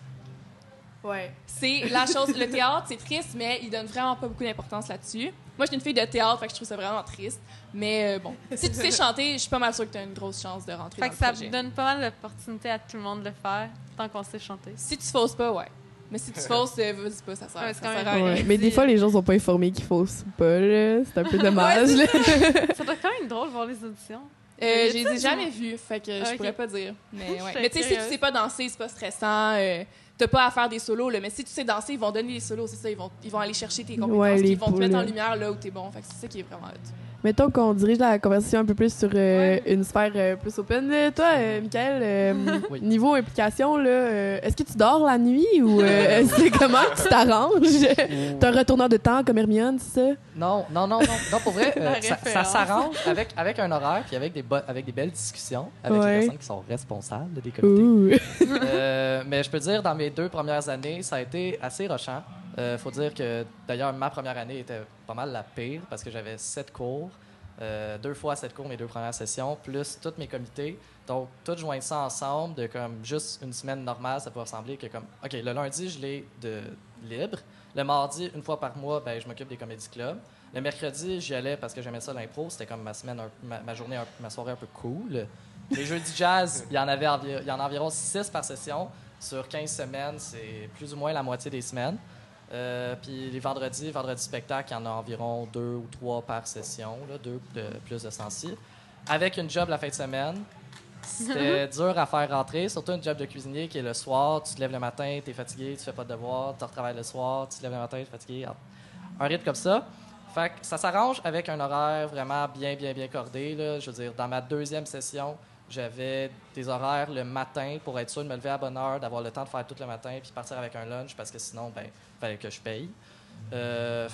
Ouais. C'est la chose. Le théâtre, c'est triste, mais il donne vraiment pas beaucoup d'importance là-dessus. Moi, je suis une fille de théâtre, fait que je trouve ça vraiment triste. Mais euh, bon, si tu sais chanter, je suis pas mal sûre que tu as une grosse chance de rentrer Fait dans que le ça projet. donne pas mal d'opportunités à tout le monde de le faire, tant qu'on sait chanter. Si tu fausses pas, ouais. Mais si tu *laughs* fausses, euh, vas-y pas, ça sert, Ouais, ça c'est quand sert même à rien. Ouais. Mais des fois, les gens sont pas informés qu'il faut pas, là. C'est un peu *laughs* dommage, là. ça doit être quand même drôle de voir les auditions. Euh, je les ai jamais vus, fait que Ah, je ok. pourrais pas dire. Mais, *laughs* ouais. Mais tu sais, si tu sais pas danser, c'est pas stressant. euh, T'as pas à faire des solos, là. Mais si tu sais danser, ils vont donner des solos, c'est ça. Ils vont, ils vont aller chercher tes compétences, Ouais, ils vont te mettre en lumière là où t'es bon. Fait que c'est ça qui est vraiment hot. Mettons qu'on dirige la conversation un peu plus sur euh, Ouais. une sphère euh, plus open. Euh, Toi, euh, Michael, euh, *laughs* Oui. niveau implication, là, euh, est-ce que tu dors la nuit ou euh, *laughs* c'est comment tu t'arranges? T'es un retourneur de temps comme Hermione, c'est ça? Non, non, non, non. Non, pour vrai, *laughs* euh, ça, s'arrange avec, avec un horaire puis avec des, avec des belles discussions avec Ouais. les personnes qui sont responsables des comités. Euh, mais je peux dire, dans mes deux premières années, ça a été assez rochant. Euh, faut dire que, d'ailleurs, ma première année était pas mal la pire parce que j'avais sept cours, euh, deux fois sept cours mes deux premières sessions, plus tous mes comités. Donc, tout joindre ça ensemble, de comme juste une semaine normale, ça peut ressembler que comme, OK, le lundi, je l'ai de libre. Le mardi, une fois par mois, ben, je m'occupe des comédie clubs. Le mercredi, j'y allais parce que j'aimais ça l'impro. C'était comme ma semaine, un- ma, journée, ma soirée un peu cool. Les jeudis jazz, il y en avait il y en environ 6 par session. Sur 15 semaines, c'est plus ou moins la moitié des semaines. Euh, puis les vendredis, vendredi spectacle, il y en a environ deux ou trois par session, là, deux de plus de sens Avec une job la fin de semaine, c'était *laughs* dur à faire rentrer, surtout une job de cuisinier qui est le soir, tu te lèves le matin, tu es fatigué, tu fais pas de devoirs, tu retravailles le soir, tu te lèves le matin, tu es fatigué. Un rythme comme ça. Fait que ça s'arrange avec un horaire vraiment bien, bien, bien cordé. Là. Je veux dire, dans ma deuxième session, j'avais des horaires le matin pour être sûr de me lever à bonne heure, d'avoir le temps de faire tout le matin, puis partir avec un lunch parce que sinon, ben, fallait que je paye. Euh,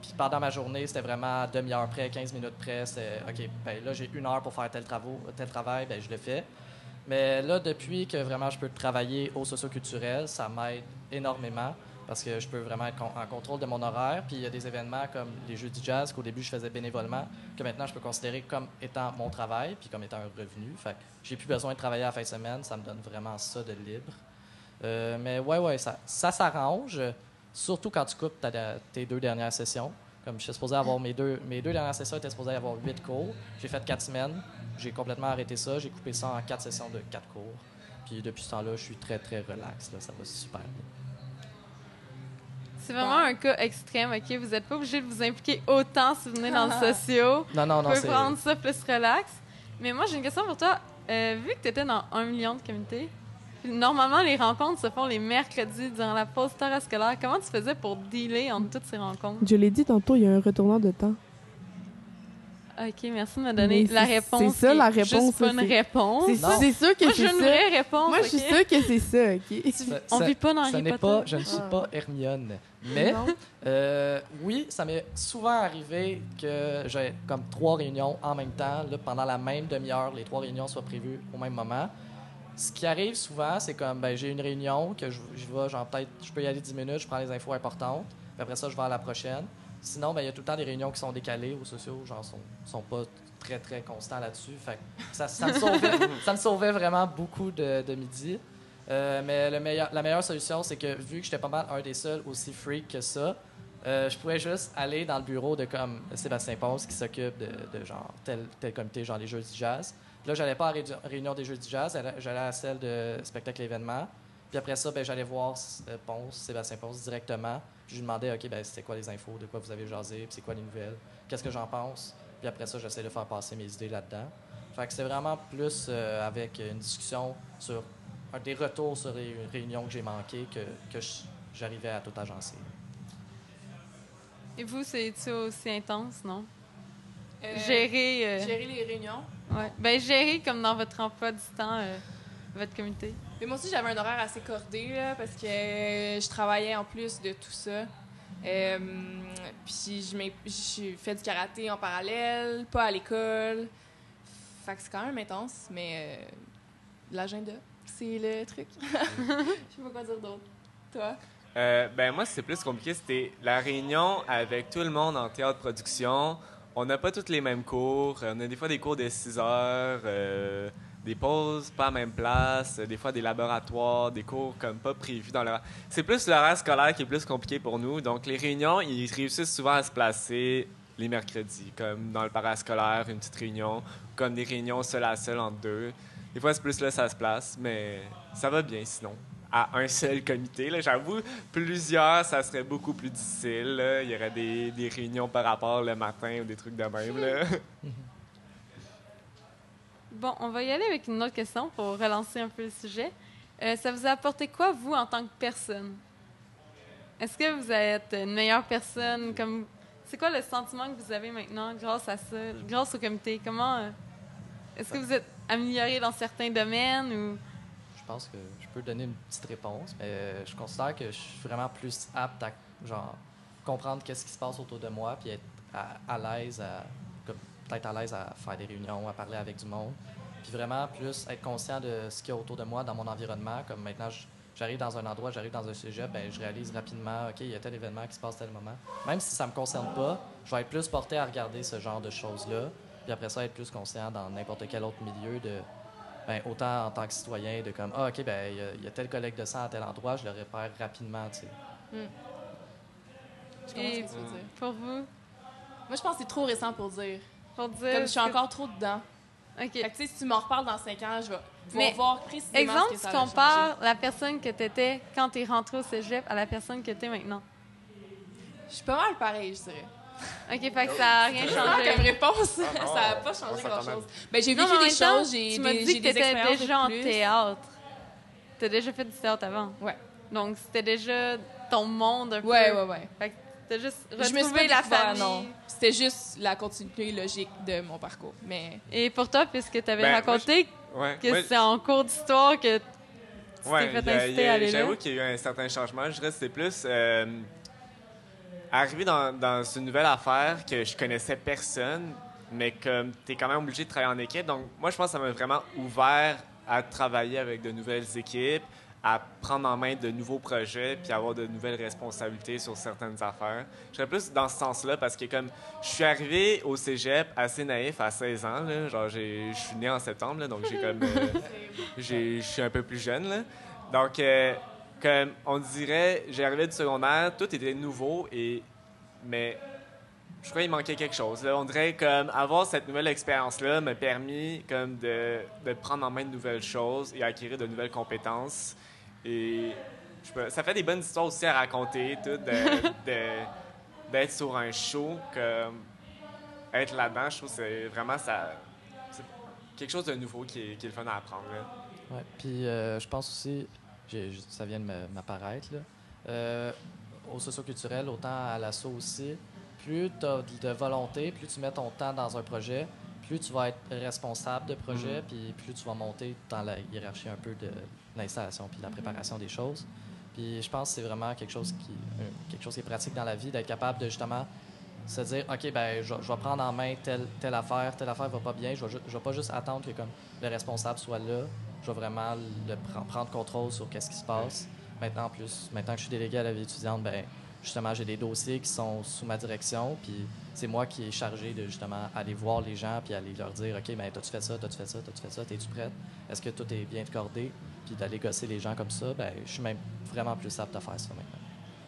puis pendant ma journée, c'était vraiment demi-heure près, 15 minutes près. C'est OK, ben là, j'ai une heure pour faire tel, tel travail, ben je le fais. Mais là, depuis que vraiment je peux travailler au socioculturel, ça m'aide énormément parce que je peux vraiment être en contrôle de mon horaire. Puis il y a des événements comme les Jeux du jazz qu'au début je faisais bénévolement, que maintenant je peux considérer comme étant mon travail puis comme étant un revenu. Fait que j'ai plus besoin de travailler à la fin de semaine, ça me donne vraiment ça de libre. Euh, mais ouais, ouais, ça, ça s'arrange, surtout quand tu coupes tes deux dernières sessions. Comme je suis supposé avoir mes deux, mes deux dernières sessions étaient supposées avoir huit cours. J'ai fait quatre semaines. J'ai complètement arrêté ça. J'ai coupé ça en quatre sessions de quatre cours. Puis depuis ce temps-là, je suis très, très relax. Ça va super bien. C'est vraiment un cas extrême, OK? Vous n'êtes pas obligé de vous impliquer autant si vous venez dans le socio. Non, non, Vous non, pouvez c'est... prendre ça plus relax. Mais moi, j'ai une question pour toi. Euh, vu que tu étais dans un million de comités, puis normalement, les rencontres se font les mercredis durant la pause scolaire. Comment tu faisais pour dealer entre toutes ces rencontres? Je l'ai dit tantôt, il y a un retournant de temps. OK, merci de me donner Mais la réponse. c'est ça, la réponse, Juste pas ça, une réponse. C'est sûr que Moi, c'est j'ai une ça. vraie réponse. Moi, je suis sûre que c'est ça, OK? *laughs* Ça- On ça- vit pas dans Ce Harry n'est Potter? pas, je ne suis Ah. pas Hermione. Mais euh, oui, ça m'est souvent arrivé que j'ai comme trois réunions en même temps, là, pendant la même demi-heure, les trois réunions soient prévues au même moment. Ce qui arrive souvent, c'est comme ben, j'ai une réunion que je, je vais, genre peut-être, je peux y aller 10 minutes, je prends les infos importantes, puis après ça, je vais à la prochaine. Sinon, ben, il y a tout le temps des réunions qui sont décalées aux sociaux, genre sont, sont pas très très constants là-dessus. Fait ça, ça, me sauvait, *laughs* ça me sauvait vraiment beaucoup de, de midi. Euh, mais le meilleur, la meilleure solution, c'est que vu que j'étais pas mal un des seuls aussi freak que ça, euh, je pouvais juste aller dans le bureau de comme Sébastien Ponce qui s'occupe de, de genre tel, tel comité, genre les Jeux du jazz. Puis là, j'allais pas à la ré- réunion des Jeux du jazz, j'allais- j'allais à celle de spectacle événement. Puis après ça, ben, j'allais voir euh, Ponce, Sébastien Ponce directement. Puis je lui demandais, OK, ben, c'était quoi les infos, de quoi vous avez jasé, puis c'est quoi les nouvelles, qu'est-ce que j'en pense? Puis après ça, j'essaie de faire passer mes idées là-dedans. Fait que c'est vraiment plus euh, avec une discussion sur un des retours sur les réunions que j'ai manquées que, j'arrivais à tout agencer. Et vous, c'est-tu aussi intense, non? Euh, Gérer. euh, Gérer les réunions. ouais. Ben, gérer comme dans votre emploi du temps, euh, votre comité. Mais moi aussi, j'avais un horaire assez cordé, là, parce que euh, je travaillais en plus de tout ça. Euh, puis je fait du karaté en parallèle, pas à l'école. Fait que c'est quand même intense, mais euh, l'agenda, c'est le truc. *laughs* Je sais pas quoi dire d'autre. Toi? Euh, ben moi, c'est plus compliqué. C'était la réunion avec tout le monde en théâtre production. On n'a pas tous les mêmes cours. On a des fois des cours de 6 heures, euh, des pauses pas à même place, euh, des fois des laboratoires, des cours comme pas prévus dans l'horaire. C'est plus l'horaire scolaire qui est plus compliqué pour nous. Donc les réunions, ils réussissent souvent à se placer les mercredis, comme dans le parascolaire, une petite réunion, comme des réunions seul à seul entre deux. Des fois, c'est plus là, ça se place, mais ça va bien sinon à un seul comité. là. J'avoue, plusieurs, ça serait beaucoup plus difficile. Il y aurait des, des réunions par rapport le matin ou des trucs de même. Là. *laughs* Bon, on va y aller avec une autre question pour relancer un peu le sujet. Euh, ça vous a apporté quoi, vous, en tant que personne? Est-ce que vous êtes une meilleure personne? Comme... C'est quoi le sentiment que vous avez maintenant grâce à ça, grâce au comité? Comment... euh, Est-ce que vous êtes amélioré dans certains domaines ou... Je pense que je peux donner une petite réponse, mais euh, je considère que je suis vraiment plus apte à genre, comprendre qu'est-ce qui se passe autour de moi, puis être à, à l'aise, à, peut-être à l'aise à faire des réunions, à parler avec du monde, puis vraiment plus être conscient de ce qu'il y a autour de moi dans mon environnement. Comme maintenant, j'arrive dans un endroit, j'arrive dans un sujet, ben, je réalise rapidement, OK, il y a tel événement qui se passe à tel moment. Même si ça ne me concerne pas, je vais être plus porté à regarder ce genre de choses-là, puis après ça, être plus conscient dans n'importe quel autre milieu de ben, autant en tant que citoyen, de comme, ah, OK, ben, il y a- il y, a tel collègue de sang à tel endroit, je le repère rapidement, tu sais. Je comprends Et- ce que tu veux dire? Pour vous? Moi, je pense que c'est trop récent pour dire. Pour dire. Comme je suis que- encore trop dedans. OK. Fait que, tu sais, si tu m'en reparles dans 5 ans, je vais Mais, voir précisément Exemple, ce que tu compares la personne que tu étais quand tu es rentré au cégep à la personne que tu es maintenant. Je suis pas mal pareil, je dirais. OK, fait que ça n'a rien Ah, comme changé. réponse, Ah, *laughs* non. ça n'a pas changé grand-chose. Ben, j'ai Non, vécu mais en des choses, j'ai Tu m'as des, dit j'ai que des tu étais expériences déjà en théâtre. Tu as déjà fait du théâtre avant? Ouais. Donc, c'était déjà ton monde un peu? Ouais, ouais, ouais. Fait que t'as juste Je me suis retrouvé pas la famille. non. C'était juste la continuité logique de mon parcours. Mais Et pour toi, puisque tu avais Ben, raconté Ouais. que c'est en cours d'histoire que tu Ouais, t'es fait inciter a- à aller. J'avoue qu'il y a eu un certain changement. Je dirais que c'était plus euh, dans, dans une nouvelle affaire que je connaissais personne, mais comme tu es quand même obligé de travailler en équipe. Donc, moi, je pense que ça m'a vraiment ouvert à travailler avec de nouvelles équipes, à prendre en main de nouveaux projets, puis avoir de nouvelles responsabilités sur certaines affaires. Je serais plus dans ce sens-là parce que comme je suis arrivé au cégep assez naïf à 16 ans, là, genre je suis né en septembre, là, donc j'ai comme euh, *laughs* je suis un peu plus jeune. Là. Donc, euh, comme on dirait, j'ai arrivé du secondaire, tout était nouveau, et, mais je crois qu'il manquait quelque chose. Là. On dirait comme avoir cette nouvelle expérience-là m'a permis comme de, de prendre en main de nouvelles choses et acquérir de nouvelles compétences. Et je peux- ça fait des bonnes histoires aussi à raconter, tout, de- *laughs* de- d'être sur un show, comme être là-dedans, je trouve que c'est vraiment ça, c'est quelque chose de nouveau qui est, qui est le fun à apprendre. là. Ouais. Puis euh, je pense aussi, ça vient de m'apparaître, là. Euh, au socioculturel, autant à l'assaut aussi, plus tu as de volonté, plus tu mets ton temps dans un projet, plus tu vas être responsable de projet, puis plus tu vas monter dans la hiérarchie un peu de l'installation puis la préparation des choses. Puis je pense que c'est vraiment quelque chose qui, euh, quelque chose qui est pratique dans la vie, d'être capable de justement se dire, OK, ben, je, vais prendre en main telle, telle affaire, telle affaire va pas bien, je je vais pas juste attendre que comme, le responsable soit là, je vais vraiment le pre- prendre contrôle sur qu'est-ce qui se passe. Maintenant, en plus, maintenant que je suis délégué à la vie étudiante, ben, justement, j'ai des dossiers qui sont sous ma direction, puis c'est moi qui est chargé de justement aller voir les gens, puis aller leur dire, OK, ben, t'as-tu fait ça, t'as-tu fait ça, t'as-tu fait ça, t'es-tu prête? Est-ce que tout est bien cordé? Puis d'aller gosser les gens comme ça, ben, je suis même vraiment plus apte à faire ça maintenant.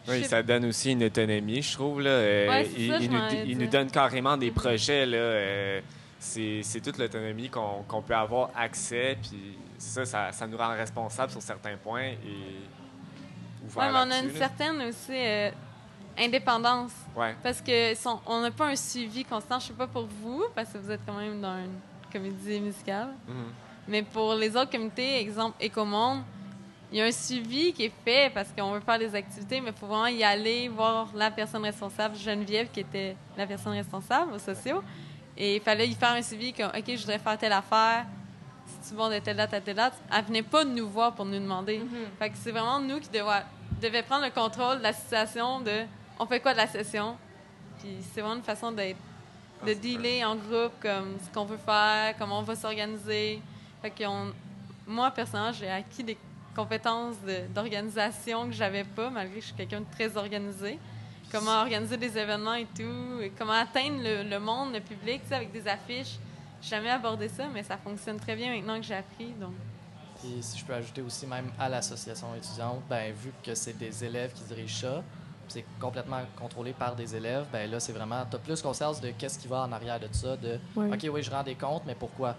Oui, ça donne aussi une autonomie, je trouve. Là. Euh, Ouais, il, ça, il nous, il nous donne carrément des projets. Là, euh, c'est, c'est toute l'autonomie qu'on, qu'on peut avoir accès. Puis ça, ça, ça nous rend responsables sur certains points et Ouais, mais on a une là. certaine aussi euh, indépendance. Ouais. Parce que son- on n'a pas un suivi constant. Je sais pas pour vous, parce que vous êtes quand même dans une comédie musicale. Mhm. Mais pour les autres comités, exemple Écomonde, il y a un suivi qui est fait parce qu'on veut faire des activités, mais il faut vraiment y aller, voir la personne responsable, Geneviève, qui était la personne responsable aux sociaux. Et il fallait y faire un suivi comme, OK, je voudrais faire telle affaire. Si tu vas de telle date à telle date, elle venait pas nous voir pour nous demander. Fait que c'est vraiment nous qui devions devait prendre le contrôle de la situation de on fait quoi de la session? Puis c'est vraiment une façon d'être de dealer en groupe comme ce qu'on veut faire, comment on va s'organiser. Fait que on- moi personnellement, j'ai acquis des compétences de- d'organisation que j'avais pas malgré que je suis quelqu'un de très organisé. Comment organiser des événements et tout, et comment atteindre le, le monde, le public, tu sais, avec des affiches. J'ai jamais abordé ça, mais ça fonctionne très bien maintenant que j'ai appris. Donc, Puis si je peux ajouter aussi même à l'association étudiante, ben vu que c'est des élèves qui dirigent ça, c'est complètement contrôlé par des élèves, ben là c'est vraiment tu as plus conscience de qu'est-ce qui va en arrière de ça de. OK oui, je rends des comptes, mais pourquoi?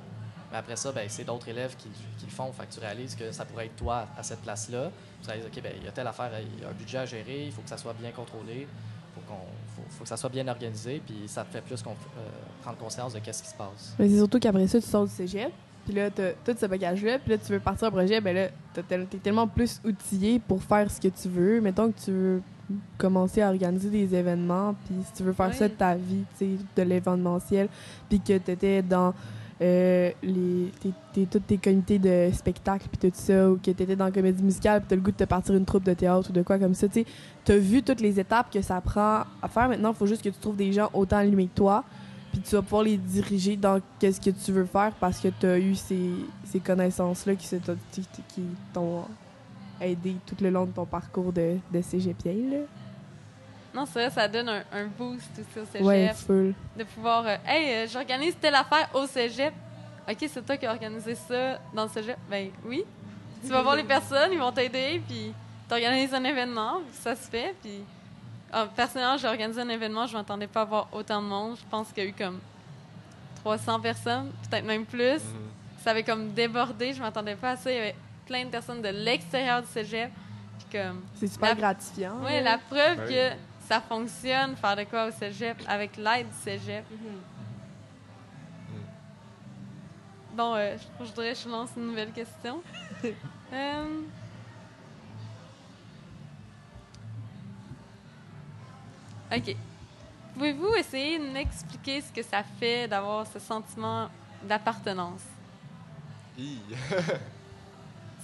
Mais après ça ben c'est d'autres élèves qui, qui le font, fait que tu réalises que ça pourrait être toi à cette place-là. Tu réalises OK ben il y a telle affaire, il y a un budget à gérer, il faut que ça soit bien contrôlé, faut qu'on faut, faut que ça soit bien organisé, puis ça te fait plus qu'on- euh, prendre conscience de qu'est-ce qui se passe. Mais c'est surtout qu'après ça, tu sors du cégep, puis là, t'as tout ce bagage-là, puis là, tu veux partir un projet, ben là, t'es tellement plus outillé pour faire ce que tu veux. Mettons que tu veux commencer à organiser des événements, puis si tu veux faire Oui. ça de ta vie, tu sais, de l'événementiel, puis que t'étais dans euh, les, t'es- comités de spectacle, puis tout ça, ou que t'étais dans la comédie musicale, puis t'as le goût de te partir une troupe de théâtre ou de quoi comme ça, tu t'as vu toutes les étapes que ça prend à faire. Maintenant, il faut juste que tu trouves des gens autant allumés que toi, puis tu vas pouvoir les diriger dans qu'est-ce que tu veux faire parce que tu as eu ces, ces connaissances-là qui, t'ont aidé tout le long de ton parcours de, de cégepien, là. Non, c'est vrai, ça donne un, un boost aussi au cégep. Ouais, full. de pouvoir euh, Hey, euh, j'organise telle affaire au cégep. OK, c'est toi qui as organisé ça dans le cégep? Ben oui. Tu vas voir les personnes, ils vont t'aider, puis t'organises un événement, puis ça se fait, puis Ah, personnellement, j'ai organisé un événement, je m'attendais pas à avoir autant de monde. Je pense qu'il y a eu comme 300 personnes, peut-être même plus. Mhm. Ça avait comme débordé, je m'attendais pas à ça. Il y avait plein de personnes de l'extérieur du cégep. Puis comme, C'est super La- gratifiant. ouais, là. la preuve Ben que ça fonctionne, faire de quoi au cégep, avec l'aide du cégep. Bon, euh, je, je voudrais que je lance une nouvelle question. *laughs* Euh, OK. Pouvez-vous essayer de m'expliquer ce que ça fait d'avoir ce sentiment d'appartenance? *laughs*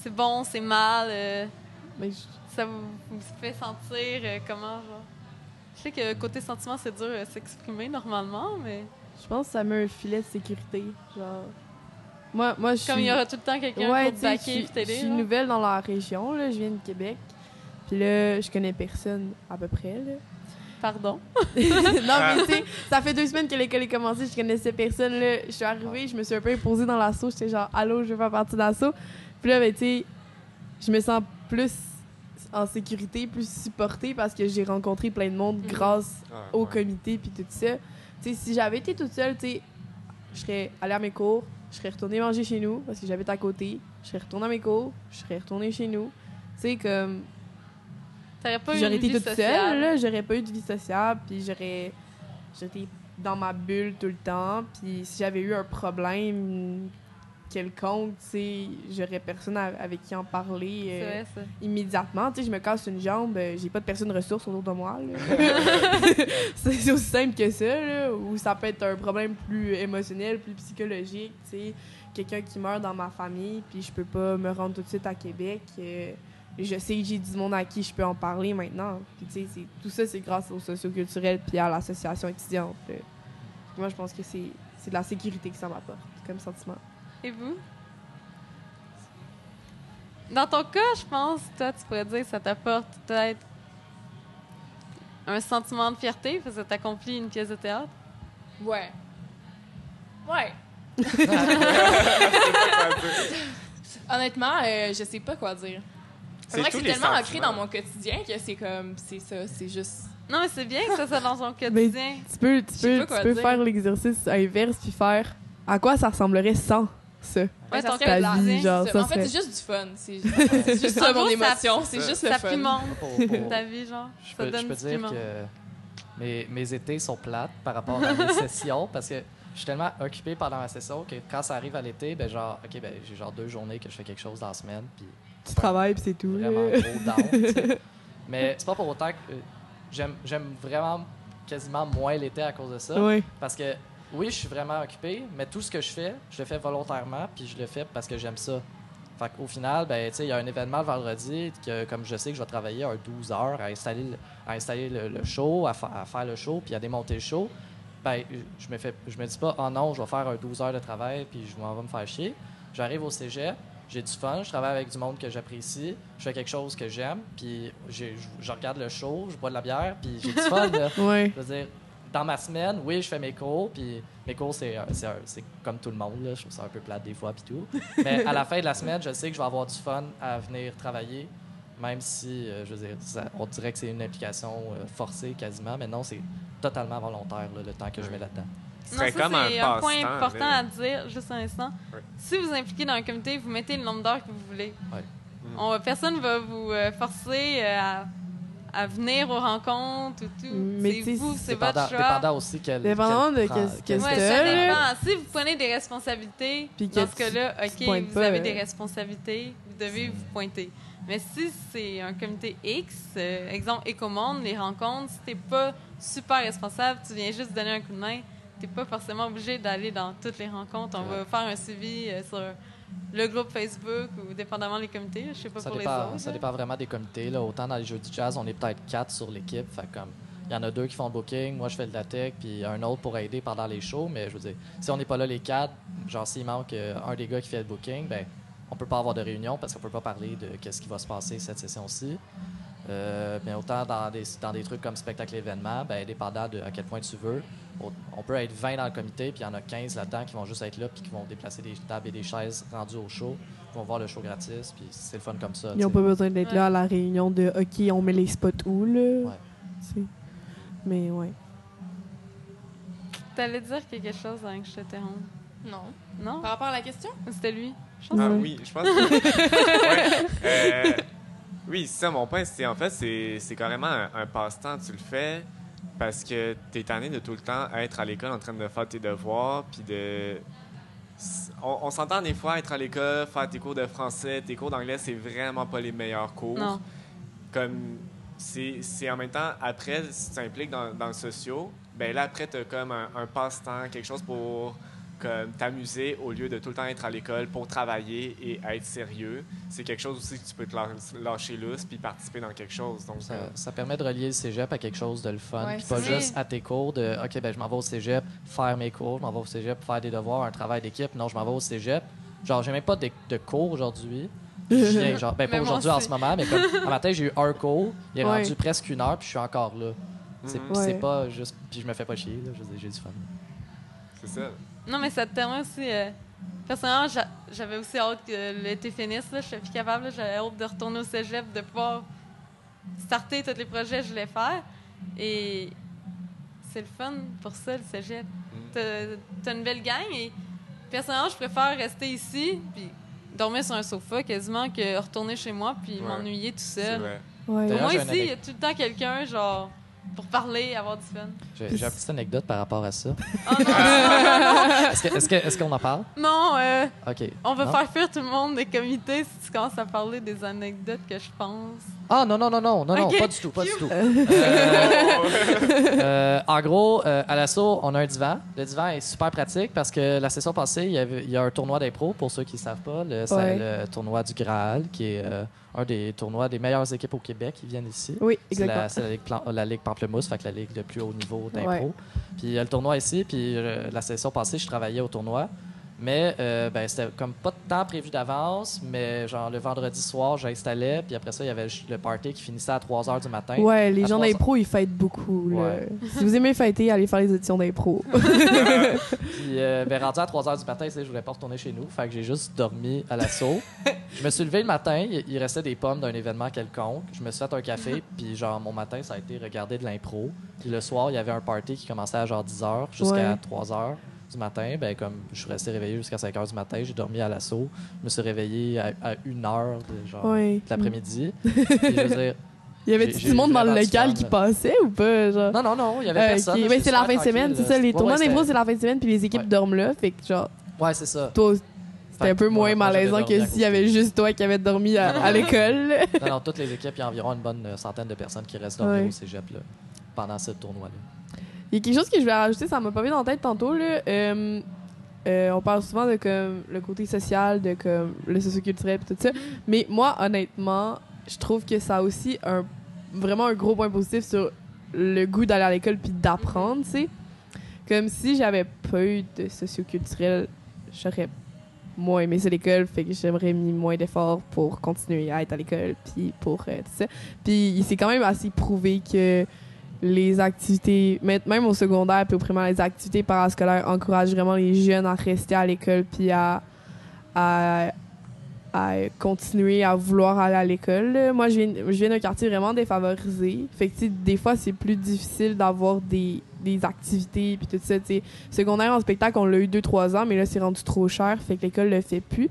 C'est bon, c'est mal, euh, Mais je- ça vous, vous fait sentir euh, comment, genre? Je sais que côté sentiment, c'est dur à s'exprimer normalement, mais je pense que ça met un filet de sécurité. Genre. Moi, moi je comme il y aura tout le temps quelqu'un Ouais, pour te je suis- nouvelle dans la région, là. Je viens de Québec. Puis là, je connais personne à peu près, là. Pardon? *laughs* non, mais tu sais, *laughs* ça fait deux semaines que l'école est commencée, je connaissais personne. Là. Je suis arrivée, je me suis un peu imposée dans l'assaut. J'étais genre, allô, je veux faire partie de l'assaut. Puis là, ben, tu sais, je me sens plus en sécurité, plus supportée parce que j'ai rencontré plein de monde Mhm. grâce Ouais, au ouais. comité puis tout ça. Tu sais, si j'avais été toute seule, tu sais, je serais allée à mes cours, je serais retournée manger chez nous parce que j'habite à côté, je serais retournée à mes cours, je serais retournée chez nous. Tu sais, comme T'aurais pas eu j'aurais été vie toute sociale. seule, là, j'aurais pas eu de vie sociale, puis j'aurais j'étais dans ma bulle tout le temps, puis si j'avais eu un problème quelconque, tu sais, j'aurais personne à- avec qui en parler euh, vrai, ça. immédiatement. Tu sais, je me casse une jambe, euh, j'ai pas de personne ressource autour de moi. *laughs* *laughs* c'est aussi simple que ça, là, ou ça peut être un problème plus émotionnel, plus psychologique, tu sais, quelqu'un qui meurt dans ma famille, puis je peux pas me rendre tout de suite à Québec. euh, je sais que j'ai du monde à qui je peux en parler maintenant. Puis, tu sais, c'est- tout ça, c'est grâce au socioculturel puis à l'association étudiante. Moi, je pense que c'est c'est de la sécurité que ça m'apporte comme sentiment. Et vous? Dans ton cas, je pense, toi, tu pourrais dire que ça t'apporte peut-être un sentiment de fierté parce que tu accompli une pièce de théâtre. Ouais. Ouais. *laughs* Honnêtement, euh, je sais pas quoi dire. C'est vrai que c'est tellement ancré dans mon quotidien que c'est comme, c'est ça, c'est juste. Non, mais c'est bien que ça soit dans ton quotidien. Tu peux, tu peux, tu peux faire l'exercice inverse puis faire à quoi ça ressemblerait sans ça. Ouais, ça serait ta vie, genre, C'est- ça en fait, c'est juste du fun. C'est juste En *laughs* ça mon ça- émotion. C'est ça- juste le Ça fun. pimente Pour- pour- ta vie, genre. Je ça peux, je donne peux du dire piment. que mes, mes étés sont plates par rapport à mes *laughs* sessions parce que je suis tellement occupé pendant ma session que quand ça arrive à l'été, ben genre, OK, ben j'ai genre deux journées que je fais quelque chose dans la semaine, puis Tu travailles puis c'est tout. vraiment gros down. *laughs* Mais c'est pas pour autant que euh, j'aime j'aime vraiment quasiment moins l'été à cause de ça. Ouais. Parce que oui, je suis vraiment occupé, mais tout ce que je fais, je le fais volontairement, puis je le fais parce que j'aime ça. Fait qu'au final, ben, il y a un événement le vendredi que, comme je sais que je vais travailler un 12 heures à installer le, à installer le, le show, à, fa- à faire le show, puis à démonter le show, ben, je me fais, je me dis pas, oh non, je vais faire un 12 heures de travail, puis je m'en vais me faire chier. J'arrive au cégep, j'ai du fun, je travaille avec du monde que j'apprécie, je fais quelque chose que j'aime, puis je, je regarde le show, je bois de la bière, puis j'ai du fun. là. *laughs* Ouais. Je veux dire, dans ma semaine, oui, je fais mes cours, puis mes cours, c'est, euh, c'est, un- c'est comme tout le monde, là. je trouve ça un peu plate des fois, puis tout. *laughs* Mais à la fin de la semaine, je sais que je vais avoir du fun à venir travailler, même si, euh, je veux dire, ça- on dirait que c'est une implication euh, forcée quasiment, mais non, c'est totalement volontaire, là, le temps que je mets là-dedans. Ce Non, serait ça, comme un c'est un point important à dire, juste un instant. Si vous impliquez dans un comité, vous mettez le nombre d'heures que vous voulez. Ouais. Mm. On- personne va vous euh, forcer euh, à, à venir aux rencontres ou tout. Mais C'est vous, c'est Dépendant, votre choix. dépendant aussi quel. Dépendamment quel de qu'est-ce- Ouais, que ça c'est. Si vous prenez des responsabilités, Puis dans que ce cas-là, OK, vous pas, avez euh. des responsabilités, vous devez vous pointer. Mais si c'est un comité X, euh, exemple Écomonde, les rencontres, si t'es pas super responsable, tu viens juste donner un coup de main, t'es pas forcément obligé d'aller dans toutes les rencontres. On C'est va faire un suivi euh, sur le groupe Facebook ou dépendamment des comités. Je sais pas Ça pour dépend, les autres. ça dépend vraiment des comités. Là. Autant dans les jeux du jazz, on est peut-être quatre sur l'équipe. Fait comme il y en a deux qui font le booking, moi je fais de la tech, puis un autre pour aider pendant les shows. Mais je veux dire, si on n'est pas là les quatre, genre s'il manque euh, un des gars qui fait le booking, ben on peut pas avoir de réunion parce qu'on peut pas parler de qu'est-ce qui va se passer cette session-ci. Euh, mais autant dans des, dans des trucs comme spectacle événement, ben dépendant de à quel point tu veux, on, peut être 20 dans le comité, puis il y en a 15 là-dedans qui vont juste être là, puis qui vont déplacer des tables et des chaises rendues au show, qui vont voir le show gratis, puis c'est le fun comme ça. Ils n'ont pas besoin d'être là à la réunion de OK, on met les spots où, là? Ouais. Mais ouais. T'allais dire quelque chose avant que je t'interrompe. Non. Non? Par rapport à la question? C'était lui. Je pense Ah Ouais. oui, je pense que... *laughs* Ouais, euh, *laughs* oui, c'est ça, mon point, c'est en fait, c'est c'est carrément un, un passe-temps. Tu le fais parce que tu es tanné de tout le temps être à l'école en train de faire tes devoirs, puis de... On, on s'entend des fois être à l'école, faire tes cours de français, tes cours d'anglais, c'est vraiment pas les meilleurs cours. Non. Comme, c'est c'est en même temps, après, si tu t'impliques dans, dans le socio, ben là, après, tu as comme un, un passe-temps, quelque chose pour comme t'amuser au lieu de tout le temps être à l'école pour travailler et être sérieux. C'est quelque chose aussi que tu peux te lâ- lâcher lousse puis participer dans quelque chose. Donc, Ça, euh, ça permet de relier le cégep à quelque chose de le fun. Ouais, puis pas juste à tes cours de OK, ben je m'en vais au cégep faire mes cours, je m'en vais au cégep faire des devoirs, un travail d'équipe. Non, je m'en vais au cégep. Genre, j'ai même pas de, de cours aujourd'hui. Je *laughs* viens, genre, ben pas aujourd'hui en ce moment, mais comme un matin, j'ai eu un cours, il est Ouais. rendu presque une heure, puis je suis encore là. C'est Mhm. c'est Ouais. pas juste. Puis je me fais pas chier, là. J'ai du fun. c'est ça. Non, mais ça te permet aussi. euh, personnellement, j'a- j'avais aussi hâte que l'été finisse. Là. Je suis plus capable. J'avais hâte de retourner au cégep, de pouvoir starter tous les projets que je voulais faire. Et c'est le fun pour ça, le cégep. T'as t'as une belle gang et personnellement, je préfère rester ici puis dormir sur un sofa quasiment que retourner chez moi puis Ouais. m'ennuyer tout C'est seul. Ouais. Moi, ici, il y a tout le temps quelqu'un, genre, pour parler, avoir du fun. J'ai j'ai une petite anecdote par rapport à ça. Oh non, non, *laughs* non, Est-ce que- est-ce que- est-ce qu'on en parle? non, euh, OK. on va Non? faire fuir tout le monde des comités si tu commences à parler des anecdotes que je pense. Ah non, non, non, non, non, non, pas du tout, pas du tout. *laughs* Euh, euh, en gros, euh, à l'assaut, on a un divan. Le divan est super pratique parce que la session passée, il y, avait, il y a un tournoi d'impro, pour ceux qui ne savent pas. Le, c'est Ouais. le tournoi du Graal, qui est euh, un des tournois des meilleures équipes au Québec qui viennent ici. Oui, C'est la, exactement. c'est la ligue, Plan- la ligue Pamplemousse, fait que la ligue de plus haut niveau d'impro. Ouais. Puis il y a le tournoi ici, puis euh, la session passée, je travaillais au tournoi. Mais euh, ben, c'était comme pas de temps prévu d'avance, mais genre le vendredi soir, j'installais, puis après ça, il y avait le party qui finissait à 3 h du matin. Ouais, les À gens d'impro, ils fêtent beaucoup. Ouais. si vous aimez fêter, allez faire les auditions d'impro. *laughs* Puis, euh, ben, rendu à 3 h du matin, je voulais pas retourner chez nous. Fait que j'ai juste dormi à l'assaut. je me suis levé le matin, il, il restait des pommes d'un événement quelconque. Je me suis fait un café, *laughs* puis genre, mon matin, ça a été regarder de l'impro. Puis le soir, il y avait un party qui commençait à genre 10 h jusqu'à Ouais. 3 h du matin. Ben, comme je suis resté réveillé jusqu'à 5 h du matin, j'ai dormi à l'assaut. Je me suis réveillé à, à 1 h de, genre, de l'après-midi. *laughs* Il y avait du monde dans le local qui passait ou pas? Genre? non, non, non, il y avait Ah, personne. c'est la fin de semaine, c'est ça. Les Ouais, tournois ouais, d'impro, c'était- c'est la fin de semaine, puis les équipes Ouais. dorment là. Fait que, genre, Ouais, c'est ça. toi, c'était un peu moi- moins malaisant que s'il y avait juste toi qui avais dormi à, à *laughs* l'école. Non, non, toutes les équipes, il y a environ une bonne euh, centaine de personnes qui restent dormir au cégep là, pendant ce tournoi-là. Il y a quelque chose que je vais rajouter, ça m'a pas mis dans la tête tantôt. Là. Euh, euh, on parle souvent de comme, le côté social, de comme, le socioculturel et tout ça. Mais moi, honnêtement, je trouve que ça a aussi un, vraiment un gros point positif sur le goût d'aller à l'école puis d'apprendre, tu sais. Comme si j'avais pas eu de socioculturel, j'aurais moins aimé ça l'école, fait que j'aimerais mis moins d'efforts pour continuer à être à l'école puis pour euh, tout ça. Puis il s'est quand même assez prouvé que les activités, même au secondaire puis au primaire, les activités parascolaires encouragent vraiment les jeunes à rester à l'école puis à, à, continuer à vouloir aller à l'école. Moi, je viens, je viens d'un quartier vraiment défavorisé. Fait que, des fois, c'est plus difficile d'avoir des, des activités puis tout ça. tu sais. Secondaire en spectacle, on l'a eu 2-3 ans, mais là, c'est rendu trop cher. Fait que l'école le fait plus.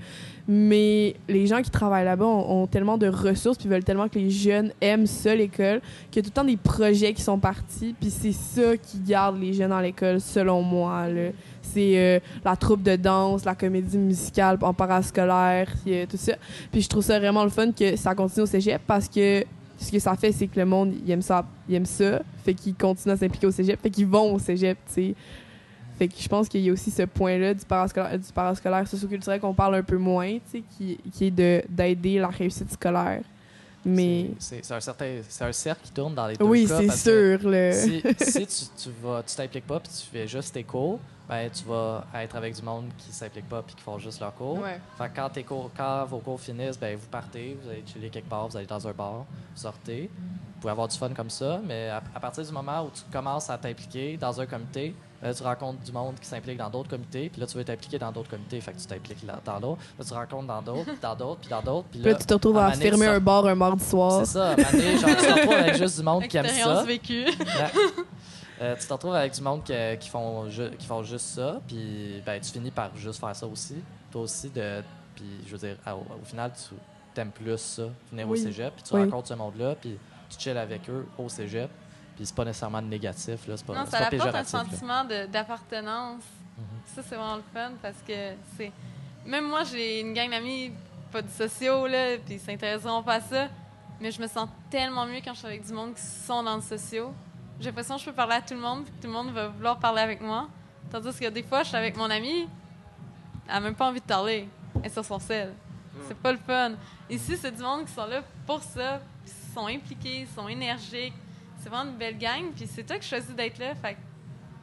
Mais les gens qui travaillent là-bas ont, tellement de ressources puis veulent tellement que les jeunes aiment ça, l'école, qu'il y a tout le temps des projets qui sont partis. Puis c'est ça qui garde les jeunes à l'école, selon moi. là. C'est euh, la troupe de danse, la comédie musicale en parascolaire, puis, euh, tout ça. Puis je trouve ça vraiment le fun que ça continue au cégep parce que ce que ça fait, c'est que le monde, il aime ça, il aime ça, fait qu'ils continuent à s'impliquer au cégep, fait qu'ils vont au cégep, tu sais. Fait que je pense qu'il y a aussi ce point-là du parascolaire, du parascolaire socioculturel qu'on parle un peu moins, tu sais, qui, qui est de- d'aider la réussite scolaire. Mais C'est c'est un certain, c'est un cercle qui tourne dans les deux oui, cas. c'est sûr. Le... Si, si *laughs* tu, tu vas, tu t'impliques pas puis tu fais juste tes cours, ben tu vas être avec du monde qui s'implique pas puis qui font juste leurs cours. Ouais. Fait que quand, tes cours, quand vos cours finissent, ben vous partez, vous allez chiller quelque part, vous allez dans un bar, vous sortez. Vous pouvez avoir du fun comme ça, mais à, à partir du moment où tu commences à t'impliquer dans un comité, Euh, tu rencontres du monde qui s'implique dans d'autres comités, puis là, tu veux t'impliquer dans d'autres comités, fait que tu t'impliques là- dans d'autres. Là, tu rencontres *laughs* dans d'autres, puis dans d'autres, puis dans d'autres. Puis là, là, tu te retrouves à fermer un bar un mardi soir. C'est ça, à un moment donné, genre, tu te retrouves avec juste du monde qui aime ça. Expérience vécue. Euh, tu te retrouves avec du monde que- qui, font ju- qui font juste ça, puis ben, tu finis par juste faire ça aussi. Toi aussi, de, puis je veux dire, à- au, au final, tu aimes plus ça, venir Oui. au cégep, puis tu Oui. rencontres ce monde-là, puis tu chill avec eux au cégep, puis c'est pas nécessairement négatif, là, c'est pas, Non, c'est ça pas apporte un péjoratif. sentiment de- d'appartenance. Mhm. Ça, c'est vraiment le fun parce que c'est. Même moi, j'ai une gang d'amis, pas du sociaux, là, puis ils s'intéresseront pas à ça. Mais je me sens tellement mieux quand je suis avec du monde qui sont dans le socio. J'ai l'impression que je peux parler à tout le monde, puis que tout le monde va vouloir parler avec moi. Tandis que des fois, je suis avec mon ami, elle a même pas envie de parler. Elle est sur son sel. C'est pas le fun. Ici, c'est du monde qui sont là pour ça, puis ils sont impliqués, ils sont énergiques. C'est vraiment une belle gang, puis c'est toi qui choisis d'être là. Fait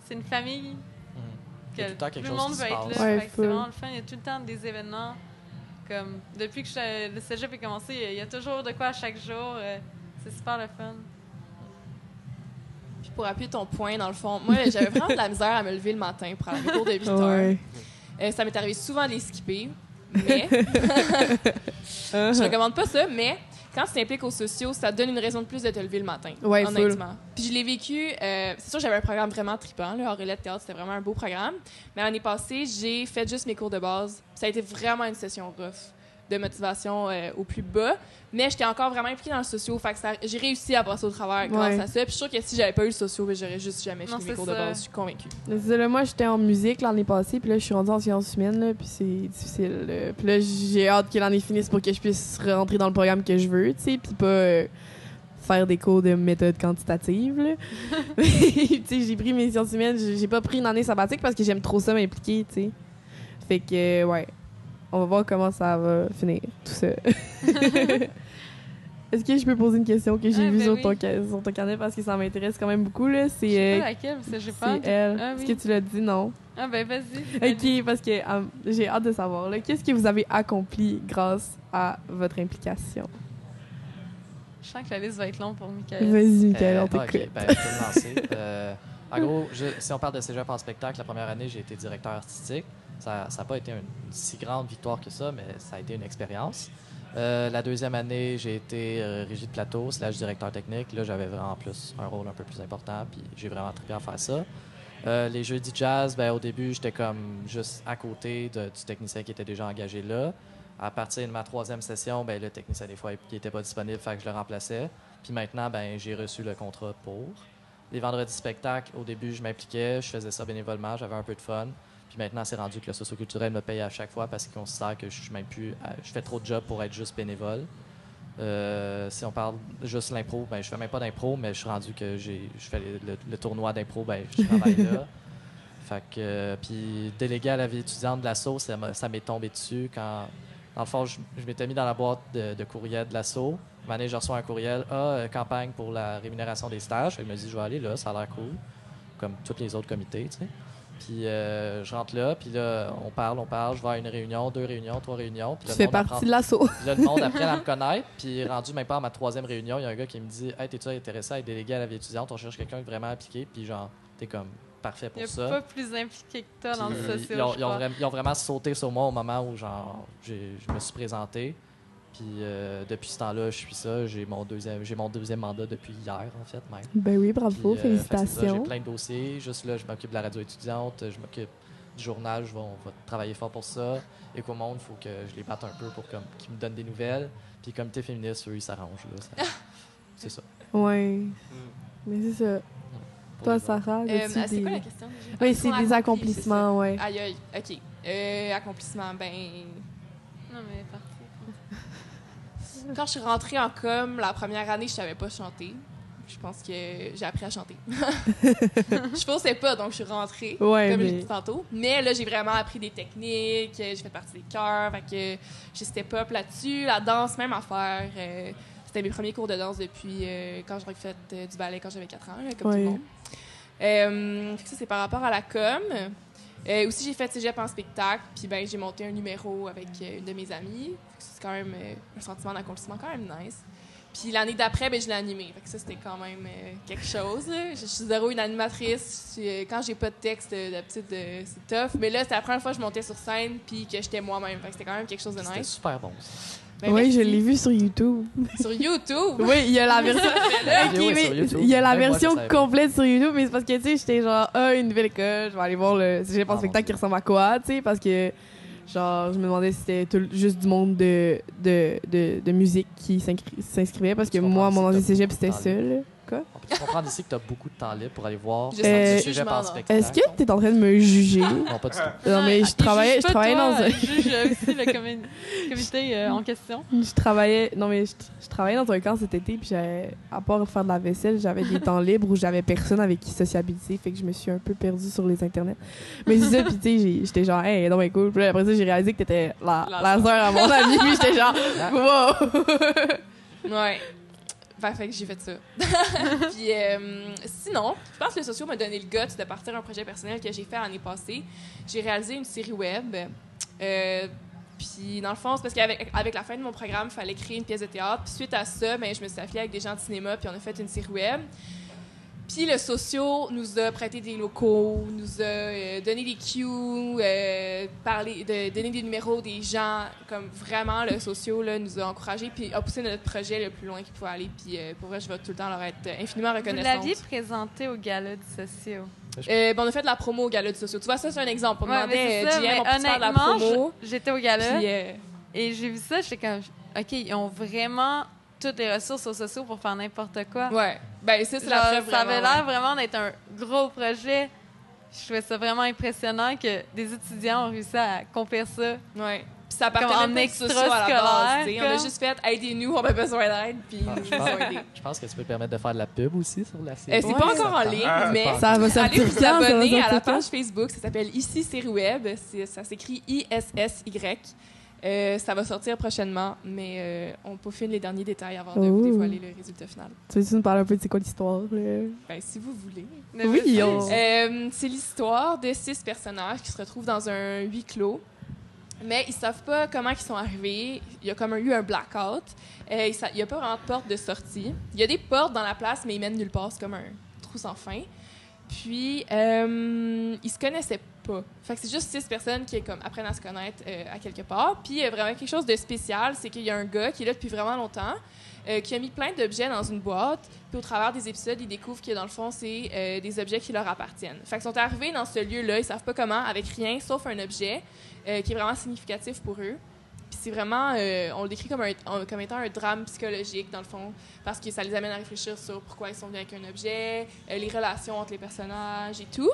c'est une famille que a tout le temps quelque tout le chose monde se être là. Ouais, c'est vraiment le fun. Il y a tout le temps des événements. Comme, depuis que je- le cégep est commencé, il y a toujours de quoi à chaque jour. euh, c'est super le fun. Puis pour appuyer ton point, dans le fond, moi, *laughs* j'avais vraiment de la misère à me lever le matin pour aller cours de 8 heures. Ouais. Euh, ça m'est arrivé souvent de les skipper, mais *laughs* *laughs* je recommande pas ça, mais quand tu t'impliques aux sociaux, ça donne une raison de plus de te lever le matin. Ouais, honnêtement. Puis je l'ai vécu, euh, c'est sûr j'avais un programme vraiment trippant, là, Aurélie de théâtre, c'était vraiment un beau programme. Mais l'année passée, j'ai fait juste mes cours de base. Ça a été vraiment une session rough de motivation euh, au plus bas, mais j'étais encore vraiment impliquée dans le socio, fait que ça- j'ai réussi à passer au travers grâce Ouais. à ça. Puis je suis sûre que si j'avais pas eu le socio, ben, j'aurais juste jamais fini mes c'est cours de ça. base, je suis convaincue. Là, moi, j'étais en musique l'année passée, puis là, je suis rendue en sciences humaines, là, puis c'est difficile. là. Puis là, j'ai hâte que l'année finisse pour que je puisse rentrer dans le programme que je veux, tu sais, puis pas euh, faire des cours de méthode quantitative, *laughs* *laughs* j'ai pris mes sciences humaines, j'ai pas pris une année sabbatique parce que j'aime trop ça m'impliquer, tu sais. Fait que, ouais, on va voir comment ça va finir, tout ça. *laughs* *laughs* Est-ce que je peux poser une question que j'ai Ah, vue ben sur, oui. ton, sur ton carnet parce que ça m'intéresse quand même beaucoup, là? Je C'est sais euh, pas laquelle, parce que j'ai pas. c'est elle. Ah Est-ce oui. que tu l'as dit? Non. Ah ben vas-y. Ok, parce que euh, j'ai hâte de savoir. là, Qu'est-ce que vous avez accompli grâce à votre implication? Je sens que la liste va être longue pour Michael. Vas-y, Michael, Euh, on ok, t'écoute. ben, je me lancer. Euh, en gros, si on parle de cégep en spectacle, la première année, j'ai été directeur artistique. Ça n'a pas été une si grande victoire que ça, mais ça a été une expérience. Euh, la deuxième année, j'ai été euh, régie de plateau slash directeur technique. Là, j'avais vraiment plus un rôle un peu plus important, puis j'ai vraiment très bien à faire ça. Euh, les jeudis jazz, ben, au début, j'étais comme juste à côté du technicien qui était déjà engagé là. À partir de ma troisième session, ben, le technicien, des fois, il n'était pas disponible, fait que je le remplaçais. Puis maintenant, ben, j'ai reçu le contrat pour. Les vendredis spectacles, au début, je m'impliquais, je faisais ça bénévolement, j'avais un peu de fun. Puis maintenant, c'est rendu que le socioculturel me paye à chaque fois parce qu'il considère que je suis même plus. à- Je fais trop de jobs pour être juste bénévole. Euh, si on parle juste l'impro, ben, je fais même pas d'impro, mais je suis rendu que j'ai, je fais le, le- le tournoi d'impro, ben, je travaille là. *laughs* Fait que, euh, puis délégué à la vie étudiante de l'assaut, ça, ça m'est tombé dessus quand, dans le fond, je, je m'étais mis dans la boîte de, de courriel de l'assaut. Année, je reçois un courriel, ah, euh, campagne pour la rémunération des stages. Je me dis, je vais aller là, ça a l'air cool, comme tous les autres comités, tu sais. Puis euh, je rentre là, puis là, on parle, on parle, je vais à une réunion, deux réunions, trois réunions. Puis Tu fais apprend- partie de l'assaut. *laughs* puis là, le monde apprend à me connaître. Puis rendu même pas à ma troisième réunion, il y a un gars qui me dit Hey, t'es-tu intéressé à être délégué à la vie étudiante? On cherche quelqu'un de vraiment impliqué. Puis genre, t'es comme parfait Il pour a ça. pas plus impliqué que toi dans le social. ils, ont, je ils ont crois. vraiment, ils ont vraiment sauté sur moi au moment où genre, j'ai- je me suis présenté. Puis euh, depuis ce temps-là, je suis ça. J'ai mon deuxième, j'ai mon deuxième mandat depuis hier, en fait, même. Ben oui, bravo, Puis, euh, ça, J'ai félicitations. plein de dossiers. Juste là, je m'occupe de la radio étudiante, je m'occupe du journal, je vais, on va travailler fort pour ça. Écomonde, il faut que je les batte un peu pour comme, qu'ils me donnent des nouvelles. Puis comité féministe, eux, ils s'arrangent. là. Ça- *laughs* C'est ça. Ouais. Mm. Mais c'est ça. Pour Toi. Sarah, Euh, c'est des... quoi la question? Oui, c'est des accomplis, accomplissements, ça. Aïe, aïe, OK. Euh, accomplissements, ben... Non, mais parti. *laughs* Quand je suis rentrée en com, la première année, je savais pas chanter. Je pense que j'ai appris à chanter. *laughs* *laughs* je pensais pas, donc je suis rentrée, Ouais, comme mais- j'ai dit tantôt. Mais là, j'ai vraiment appris des techniques, euh, j'ai fait partie des chœurs, fait que j'ai step up là-dessus. La danse, même affaire. euh, C'était mes premiers cours de danse depuis euh, quand j'aurais fait euh, du ballet quand j'avais 4 ans, là, comme tout le monde. Euh, ça, c'est par rapport à la com. Euh, aussi, j'ai fait cégep en spectacle, puis ben, j'ai monté un numéro avec euh, une de mes amies. C'est quand même un sentiment d'accomplissement quand même nice. Puis l'année d'après, ben, je l'ai animé. Fait que ça, c'était quand même quelque chose. Je, je suis zéro une animatrice. Je quand j'ai pas de texte, d'habitude, c'est tough. Mais là, c'était la première fois que je montais sur scène puis que j'étais moi-même. Fait que c'était quand même quelque chose de C'était nice. super bon. ça. Ben, oui, je l'ai vu sur YouTube. Sur YouTube? Oui, il y a la version. Mais il y a la moi, version complète sur YouTube, mais c'est parce que, tu sais, j'étais genre, ah, une nouvelle école, je vais aller voir le j'ai pas Ah, spectacle qui ressemble à quoi, tu sais, parce que, genre, je me demandais si c'était tout- juste du monde de, de, de, de musique qui s'inscri- s'inscrivait, parce que moi, mon ancien cégep, c'était ça, là. Peut comprendre ici que tu as beaucoup de temps libre pour aller voir sujet par spectacle. Est-ce que t'es en train de me juger? Non, pas du tout. non, mais je il travaillais, je travaillais dans un... juge aussi le comi- *laughs* comité euh, en question. Je travaillais, non mais je, je travaillais dans un camp cet été puis j'avais, à part faire de la vaisselle, j'avais des *laughs* temps libres où j'avais personne avec qui sociabiliser, fait que je me suis un peu perdue sur les internets. Mais c'est ça, puis tu sais, j'étais genre, hey, non mais cool. Puis après ça, j'ai réalisé que t'étais la, La la sœur à mon ami, puis j'étais genre, *laughs* wow. Ouais. Fait, que j'ai fait ça. *laughs* Puis euh, sinon, je pense que le socio m'a donné le guts de partir un projet personnel que j'ai fait l'année passée. J'ai réalisé une série web. Euh, puis dans le fond, c'est parce qu'avec avec la fin de mon programme, il fallait créer une pièce de théâtre. Puis suite à ça, ben, je me suis affiliée avec des gens de cinéma, puis on a fait une série web. Puis le socio nous a prêté des locaux, nous a euh, donné des cues, euh, parlé, de, donné des numéros des gens. Comme vraiment, le socio là, nous a encouragés puis a poussé notre projet le plus loin qu'il pouvait aller. Puis euh, pour vrai, je vais tout le temps leur être infiniment Vous reconnaissante. l'aviez présenté au gala du socio. Euh, ben, on a fait de la promo au gala du socio. Tu vois, ça, c'est un exemple. On Ouais, demandait, ça, GM, on peut faire de la promo. j'étais au gala Puis, euh, et j'ai vu ça, j'étais comme, OK, ils ont vraiment toutes les ressources aux sociaux pour faire n'importe quoi. ouais. Ben, ça, c'est la preuve. ça avait vraiment, l'air vraiment d'être un gros projet. Je trouvais ça vraiment impressionnant que des étudiants ont réussi à accomplir ça. ouais. Puis ça Comme appartenait en même pas du socio à la base. sais. On a comme. juste fait aidez-nous, on a besoin d'aide. Puis Ah, je, pense, je pense que tu peux te permettre de faire de la pub aussi sur la série. Euh, c'est Ouais. pas encore en ligne, Ah, mais Ça va allez vous va abonner à la page Facebook. Ça s'appelle Ici Série Web. Ça s'écrit I-S-S-Y. Euh, ça va sortir prochainement, mais euh, on peaufine les derniers détails avant de vous dévoiler le résultat final. Tu veux-tu nous parler un peu de c'est quoi l'histoire? Ben, si vous voulez. Ne Oui, on- Euh, c'est l'histoire de six personnages qui se retrouvent dans un huis clos. Mais ils savent pas comment ils sont arrivés. Il y a comme eu un blackout. Euh, il sa- il y a pas vraiment de porte de sortie. Il y a des portes dans la place, mais ils mènent nulle part. C'est comme un trou sans fin. Puis, euh, ils se connaissaient pas. Fait que c'est juste six personnes qui apprennent à se connaître euh, à quelque part. Puis, il y a vraiment quelque chose de spécial, c'est qu'il y a un gars qui est là depuis vraiment longtemps, euh, qui a mis plein d'objets dans une boîte. Puis, au travers des épisodes, ils découvrent que, dans le fond, c'est euh, des objets qui leur appartiennent. Fait qu'ils sont arrivés dans ce lieu-là, ils savent pas comment, avec rien, sauf un objet euh, qui est vraiment significatif pour eux. Puis c'est vraiment, euh, on le décrit comme, un, comme étant un drame psychologique, dans le fond, parce que ça les amène à réfléchir sur pourquoi ils sont venus avec un objet, euh, les relations entre les personnages et tout.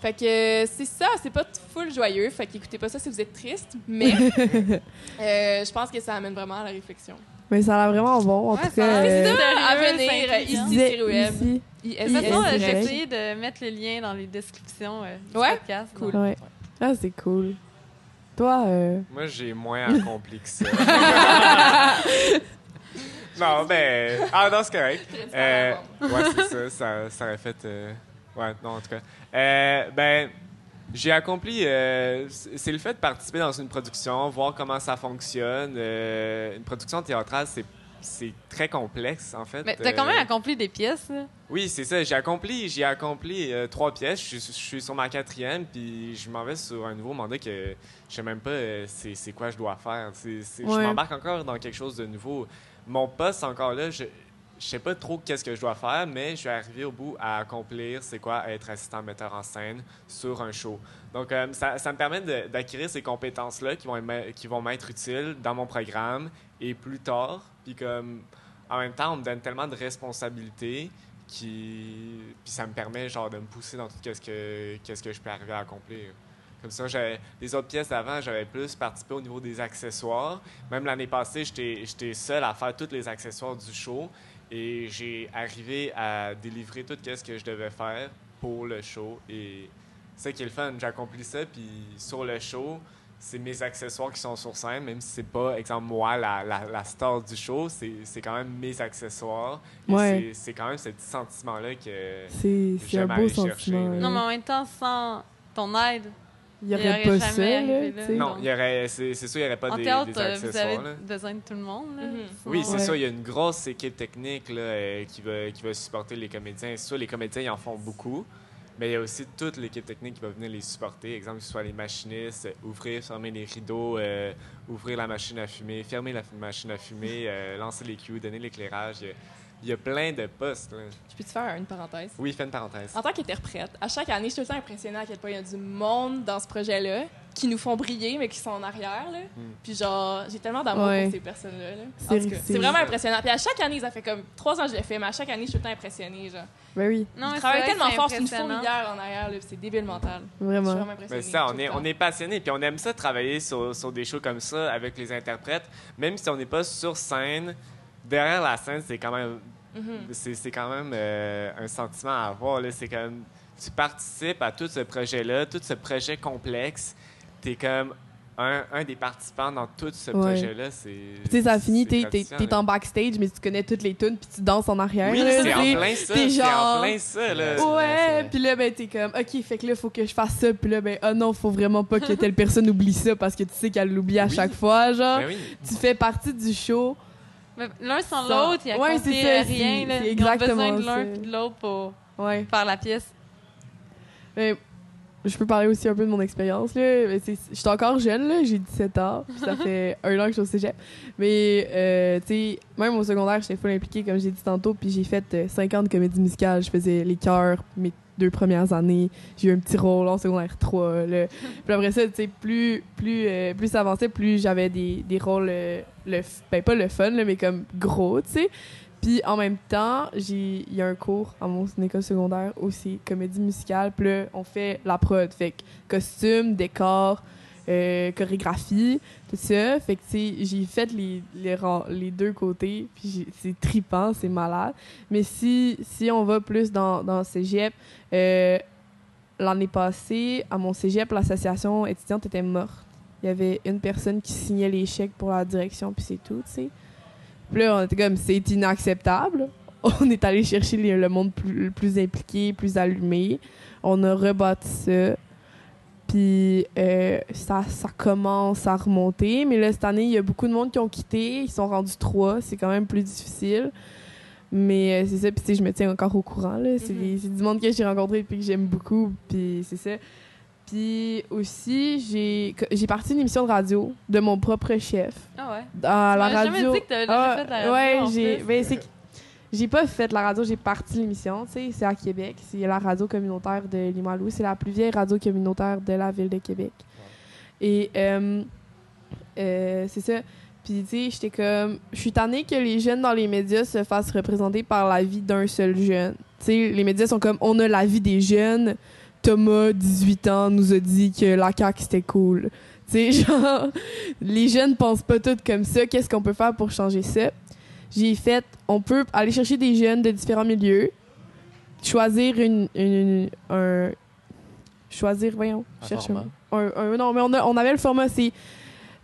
Fait que euh, c'est ça, c'est pas full joyeux, fait qu'écoutez pas ça si vous êtes triste, mais *laughs* euh, je pense que ça amène vraiment à la réflexion. Mais ça a l'air vraiment bon, en Ouais, tout ça a cas. l'air euh, à venir, c'est ici. Série web. j'ai essayé de mettre le lien dans les descriptions euh, du Ouais? podcast. Cool. Ouais. Ah, c'est cool. Toi, euh... Moi, j'ai moins accompli que ça. non, ben. Ah, non, c'est correct. Euh, ouais, c'est ça, ça. Ça aurait fait. euh, Ouais, non, en tout cas. Euh, ben, j'ai accompli. euh, c'est le fait de participer dans une production, voir comment ça fonctionne. Euh, une production théâtrale, c'est. C'est très complexe, en fait. Mais t'as quand même Euh, accompli des pièces. là. oui, c'est ça. J'ai accompli, j'ai accompli euh, trois pièces. Je suis, je suis sur ma quatrième, puis je m'en vais sur un nouveau mandat que je sais même pas euh, c'est, quoi je dois faire. Je m'embarque encore dans quelque chose de nouveau. Mon poste encore là, je je sais pas trop qu'est-ce que je dois faire, mais je suis arrivé au bout à accomplir c'est quoi être assistant metteur en scène sur un show. Donc euh, ça, ça me permet d'acquérir ces compétences-là qui vont qui vont m'être utiles dans mon programme et plus tard. Puis comme en même temps, on me donne tellement de responsabilités qui puis ça me permet genre de me pousser dans tout ce que qu'est-ce que je peux arriver à accomplir. Comme ça, les autres pièces d'avant, j'avais plus participé au niveau des accessoires. Même l'année passée, j'étais seul à faire tous les accessoires du show et j'ai arrivé à délivrer tout ce que je devais faire pour le show. Et c'est qui est le fun. J'accomplis ça, puis sur le show, c'est mes accessoires qui sont sur scène, même si c'est pas, exemple, moi, la, la, la star du show, c'est c'est quand même mes accessoires. Ouais. c'est- C'est quand même ce petit sentiment-là que. c'est un J'aime beau chercher, sentiment. là. Non, mais en même temps, sans ton aide, il y Il aurait aurait pas jamais ça, là, arrivé là. Non, il y aurait, c'est c'est sûr, il n'y aurait pas En des, théâtre, des euh, vous avez accessoires. là. besoin de tout le monde. là. Mhm. Oui, c'est Ouais. ça. Il y a une grosse équipe technique là, euh, qui, va, qui va supporter les comédiens. C'est sûr, les comédiens, ils en font beaucoup. Mais il y a aussi toute l'équipe technique qui va venir les supporter. Exemple, que ce soit les machinistes, euh, ouvrir, fermer les rideaux, euh, ouvrir la machine à fumer, fermer la machine à fumer, euh, lancer les cues, donner l'éclairage. Il y a- Il y, a plein de postes. là. Je peux te faire une parenthèse? Oui, fais une parenthèse. En tant qu'interprète, à chaque année, je suis tout le temps impressionnée à quel point il y a du monde dans ce projet-là qui nous font briller, mais qui sont en arrière. Là. Puis genre, j'ai tellement d'amour Ouais. pour ces personnes-là. là. C'est- En tout cas, c'est- C'est vraiment impressionnant. Puis à chaque année, ça fait comme trois ans que je le fais, mais à chaque année, je suis tout le temps impressionnée. Genre. Ben oui, Non, vrai que tellement fort, c'est une fourmilière en arrière, c'est débile mental. Je suis vraiment. vraiment Mais ça, on est, on est passionné, puis on aime ça travailler sur, sur des shows comme ça avec les interprètes, même si on n'est pas sur scène. Derrière la scène, c'est quand même, Mhm. c'est, c'est quand même euh, un sentiment à avoir. Là. C'est comme tu participes à tout ce projet-là, tout ce projet complexe. T'es comme un, un des participants dans tout ce Ouais. projet-là. C'est, Tu sais, ça finit, t'es, t'es, t'es en backstage, mais tu connais toutes les tunes, puis tu danses en arrière. Oui, là, c'est tu en sais. plein ça. t'es C'est genre- en plein ça. Là. Ouais. Puis là, ben, t'es comme, OK, fait que là, faut que je fasse ça, puis là, ben, ah non, faut vraiment pas que telle personne oublie ça parce que tu sais qu'elle l'oublie à Oui. chaque fois, genre. Ben oui. Tu fais partie du show. L'un sans Sans- l'autre, il y a Ouais, c'est ça, rien. c'est- là. c'est Ils ont exactement besoin de l'un puis de l'autre pour Ouais. faire la pièce. Mais je peux parler aussi un peu de mon expérience. Je suis encore jeune, j'ai 17 ans. puis Ça *laughs* fait un an que je suis au cégep. Mais, euh, tu sais, même au secondaire, j'étais full impliquée, comme j'ai dit tantôt. Puis j'ai fait euh, 50 comédies musicales. Je faisais les chœurs mes deux premières années. J'ai eu un petit rôle en secondaire 3. Là. *laughs* Puis après ça, tu sais, plus, plus, euh, plus ça avançait, plus j'avais des, des rôles, euh, le, ben pas le fun, là, mais comme gros, tu sais. Puis en même temps, il y a un cours à mon école secondaire aussi, comédie musicale. Puis là, on fait la prod. Fait que costume, décor, euh, chorégraphie, tout ça. Fait que, tu sais, j'ai fait les, les, deux côtés. Puis c'est tripant, c'est malade. Mais si, si on va plus dans, dans cégep, euh, l'année passée, à mon cégep, l'association étudiante était morte. Il y avait une personne qui signait les chèques pour la direction, puis c'est tout, tu sais. Puis là, on était comme, c'est inacceptable. On est allé chercher les- le monde plus, le plus impliqué, plus allumé. On a rebâti ça. Puis euh, ça, ça commence à remonter. Mais là, cette année, il y a beaucoup de monde qui ont quitté. Ils sont rendus trois. C'est quand même plus difficile. Mais euh, c'est ça. Puis je me tiens encore au courant. C'est Mhm. c'est du monde que j'ai rencontré et que j'aime beaucoup. Puis c'est ça. Puis aussi, j'ai j'ai parti une émission de radio de mon propre chef. Ah ouais? À la radio. jamais dit que t'avais déjà fait la radio, Ouais, j'ai. ben, c'est que j'ai pas fait la radio, j'ai parti l'émission. Tu sais, c'est à Québec. C'est la radio communautaire de Limoilou. C'est la plus vieille radio communautaire de la ville de Québec. Et euh, euh, c'est ça. Puis, tu sais, j'étais comme. Je suis tannée que les jeunes dans les médias se fassent représenter par la vie d'un seul jeune. Tu sais, les médias sont comme on a la vie des jeunes. Thomas, 18 ans, nous a dit que la CAQ c'était cool. Tu sais, *laughs* genre, les jeunes pensent pas tous comme ça. Qu'est-ce qu'on peut faire pour changer ça? J'ai fait, on peut aller chercher des jeunes de différents milieux, choisir une, une- un, choisir, voyons, Un cherche format. un, un- non, mais on, a- on avait le format, c'est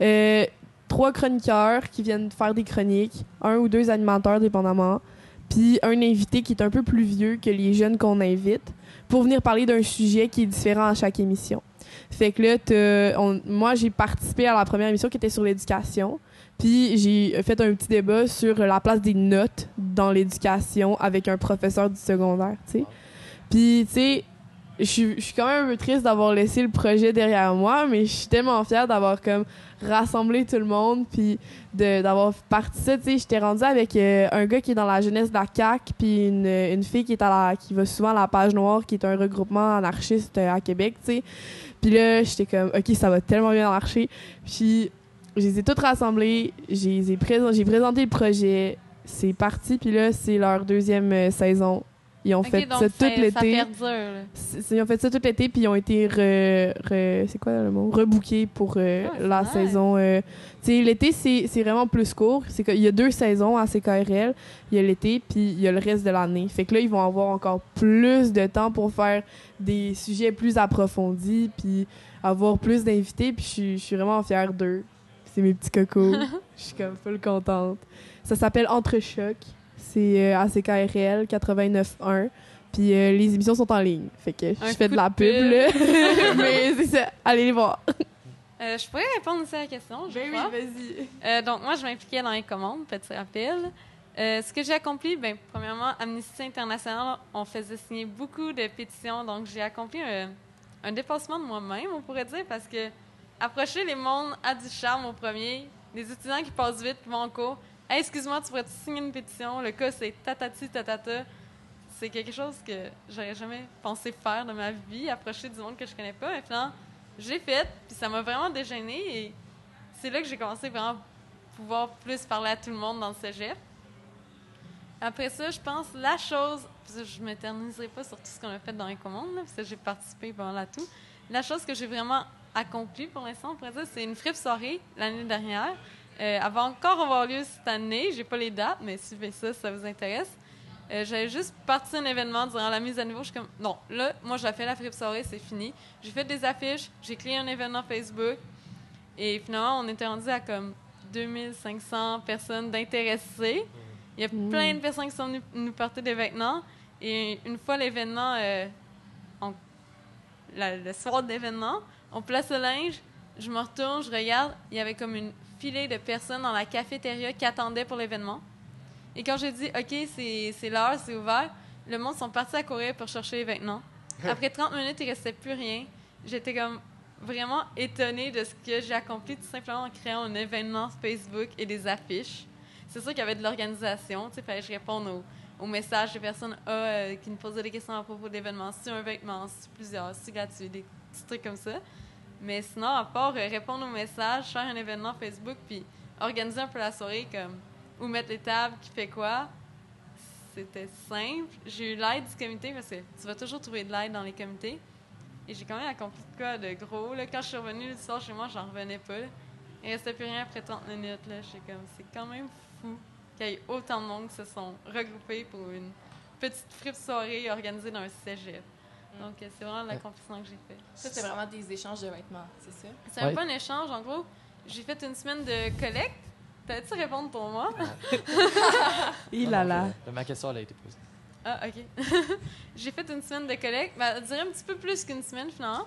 euh, trois chroniqueurs qui viennent faire des chroniques, un ou deux animateurs dépendamment, puis un invité qui est un peu plus vieux que les jeunes qu'on invite pour venir parler d'un sujet qui est différent à chaque émission. Fait que là, on- moi, j'ai participé à la première émission qui était sur l'éducation. Puis j'ai fait un petit débat sur la place des notes dans l'éducation avec un professeur du secondaire, tu sais. Puis, tu sais, je suis quand même un peu triste d'avoir laissé le projet derrière moi, mais je suis tellement fière d'avoir comme rassemblé tout le monde, puis d'avoir parti ça. Tu sais, j'étais rendue avec euh, un gars qui est dans la jeunesse de la CAQ, puis une, une fille qui est à la, qui va souvent à la Page Noire, qui est un regroupement anarchiste euh, à Québec, tu sais. Puis là, j'étais comme, OK, ça va tellement bien marcher. Puis je les ai toutes rassemblées, j'ai présenté le projet, c'est parti, puis là, c'est leur deuxième euh, saison. Ils ont fait donc ça tout l'été. Ils ont fait ça tout l'été, puis ils ont été re, re- c'est quoi le mot? Rebookés pour euh, Ah, la nice. saison. euh, l'été, c'est vraiment plus court. C'est que- Il y a deux saisons à CKRL. Il y a l'été, puis il y a le reste de l'année. Fait que là, ils vont avoir encore plus de temps pour faire des sujets plus approfondis, puis avoir plus d'invités, puis je suis- vraiment fière d'eux. C'est mes petits cocos. *laughs* Je suis comme full contente. Ça s'appelle Entre Choc. C'est à CKRL 89.1. Puis euh, les émissions sont en ligne. Fait que je fais de la pub, pub. là. *laughs* *laughs* Mais c'est ça. Allez les voir. Euh, je pourrais répondre aussi à la question, je crois. vas-y. Euh, donc, moi, je m'impliquais dans les commandes, petit rappel. Ce que j'ai accompli, ben, premièrement, Amnesty International, on faisait signer beaucoup de pétitions. Donc, j'ai accompli un, un dépassement de moi-même, on pourrait dire, parce que approcher les mondes a du charme au premier. Les étudiants qui passent vite, vont en cours. Excuse-moi, tu pourrais-tu signer une pétition? Le cas, c'est tatati tatata. C'est quelque chose que j'aurais jamais pensé faire de ma vie, approcher du monde que je connais pas. Et finalement, je l'ai fait, puis ça m'a vraiment dégêné. Et c'est là que j'ai commencé vraiment à pouvoir plus parler à tout le monde dans le cégep. Après ça, je pense la chose, je ne m'éterniserai pas sur tout ce qu'on a fait dans les commandes, là, parce que j'ai participé pendant la tout. La chose que j'ai vraiment accomplie pour l'instant, c'est une fripe soirée l'année dernière. Euh, elle va encore avoir lieu cette année. J'ai pas les dates, mais suivez ça si ça vous intéresse. Euh, J'avais juste parti un événement durant la mise à niveau. Je suis comme, non, là, moi, j'ai fait la fripe soirée, c'est fini. J'ai fait des affiches, j'ai créé un événement Facebook. Et finalement, on était rendu à comme 2500 personnes d'intéressés. Il y a Mm. plein de personnes qui sont venues nous porter des vêtements. Et une fois l'événement, euh, le soir de l'événement, on place le linge, je me retourne, je regarde, il y avait comme une filée de personnes dans la cafétéria qui attendaient pour l'événement. Et quand j'ai dit, OK, c'est l'heure, c'est ouvert, le monde sont partis à courir pour chercher les vêtements. Après 30 minutes, il restait plus rien. J'étais comme vraiment étonnée de ce que j'ai accompli tout simplement en créant un événement Facebook et des affiches. C'est sûr qu'il y avait de l'organisation. Tu sais, fallait que je réponde aux, aux messages des personnes ah, euh, qui nous posaient des questions à propos de l'événement. Si un vêtement, si plusieurs, si gratuit, des petits trucs comme ça. Mais sinon, à part euh, répondre aux messages, faire un événement Facebook, puis organiser un peu la soirée, comme où mettre les tables, qui fait quoi, c'était simple. J'ai eu l'aide du comité, parce que tu vas toujours trouver de l'aide dans les comités. Et j'ai quand même accompli de quoi de gros. Là. Quand je suis revenue le soir chez moi, j'en revenais pas. là. Il restait plus rien après 30 minutes. Là. Comme, c'est quand même fou qu'il y ait autant de monde qui se sont regroupés pour une petite fripe soirée organisée dans un cégep. Donc, c'est vraiment l'accomplissement que j'ai fait. Ça, c'est vraiment des échanges de vêtements, c'est ça? C'est un Ouais. peu un échange. En gros, j'ai fait une semaine de collecte. T'as-tu répondre pour moi? Il a là. Ma question, elle a été posée. Ah, OK. *laughs* j'ai fait une semaine de collecte. Ben, je dirais un petit peu plus qu'une semaine, finalement.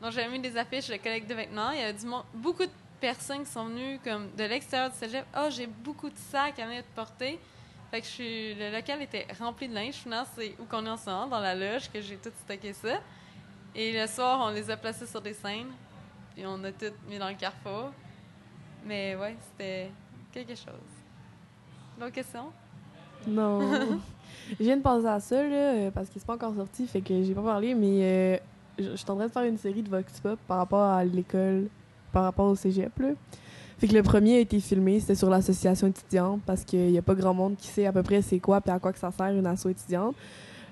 Donc, j'avais mis des affiches de collecte de vêtements. Il y a du monde, beaucoup de personnes qui sont venues comme de l'extérieur du cégep. Ah, j'ai beaucoup de sacs à venir te porter. Fait que je suis, le local était rempli de linge. Finalement, c'est où qu'on est en ce moment, dans la loge, que j'ai tout stocké ça. Et le soir, on les a placés sur des scènes. Puis on a tout mis dans le carrefour. Mais ouais, c'était quelque chose. D'autres questions? Non. *laughs* je viens de penser à ça, là, euh, parce que c'est pas encore sorti, fait que j'ai pas parlé, mais euh, je je suis en train de faire une série de Vox Pop par rapport à l'école, par rapport au cégep, là. Fait que le premier a été filmé, c'était sur l'association étudiante, parce qu'il y a pas grand monde qui sait à peu près c'est quoi puis à quoi que ça sert une asso étudiante.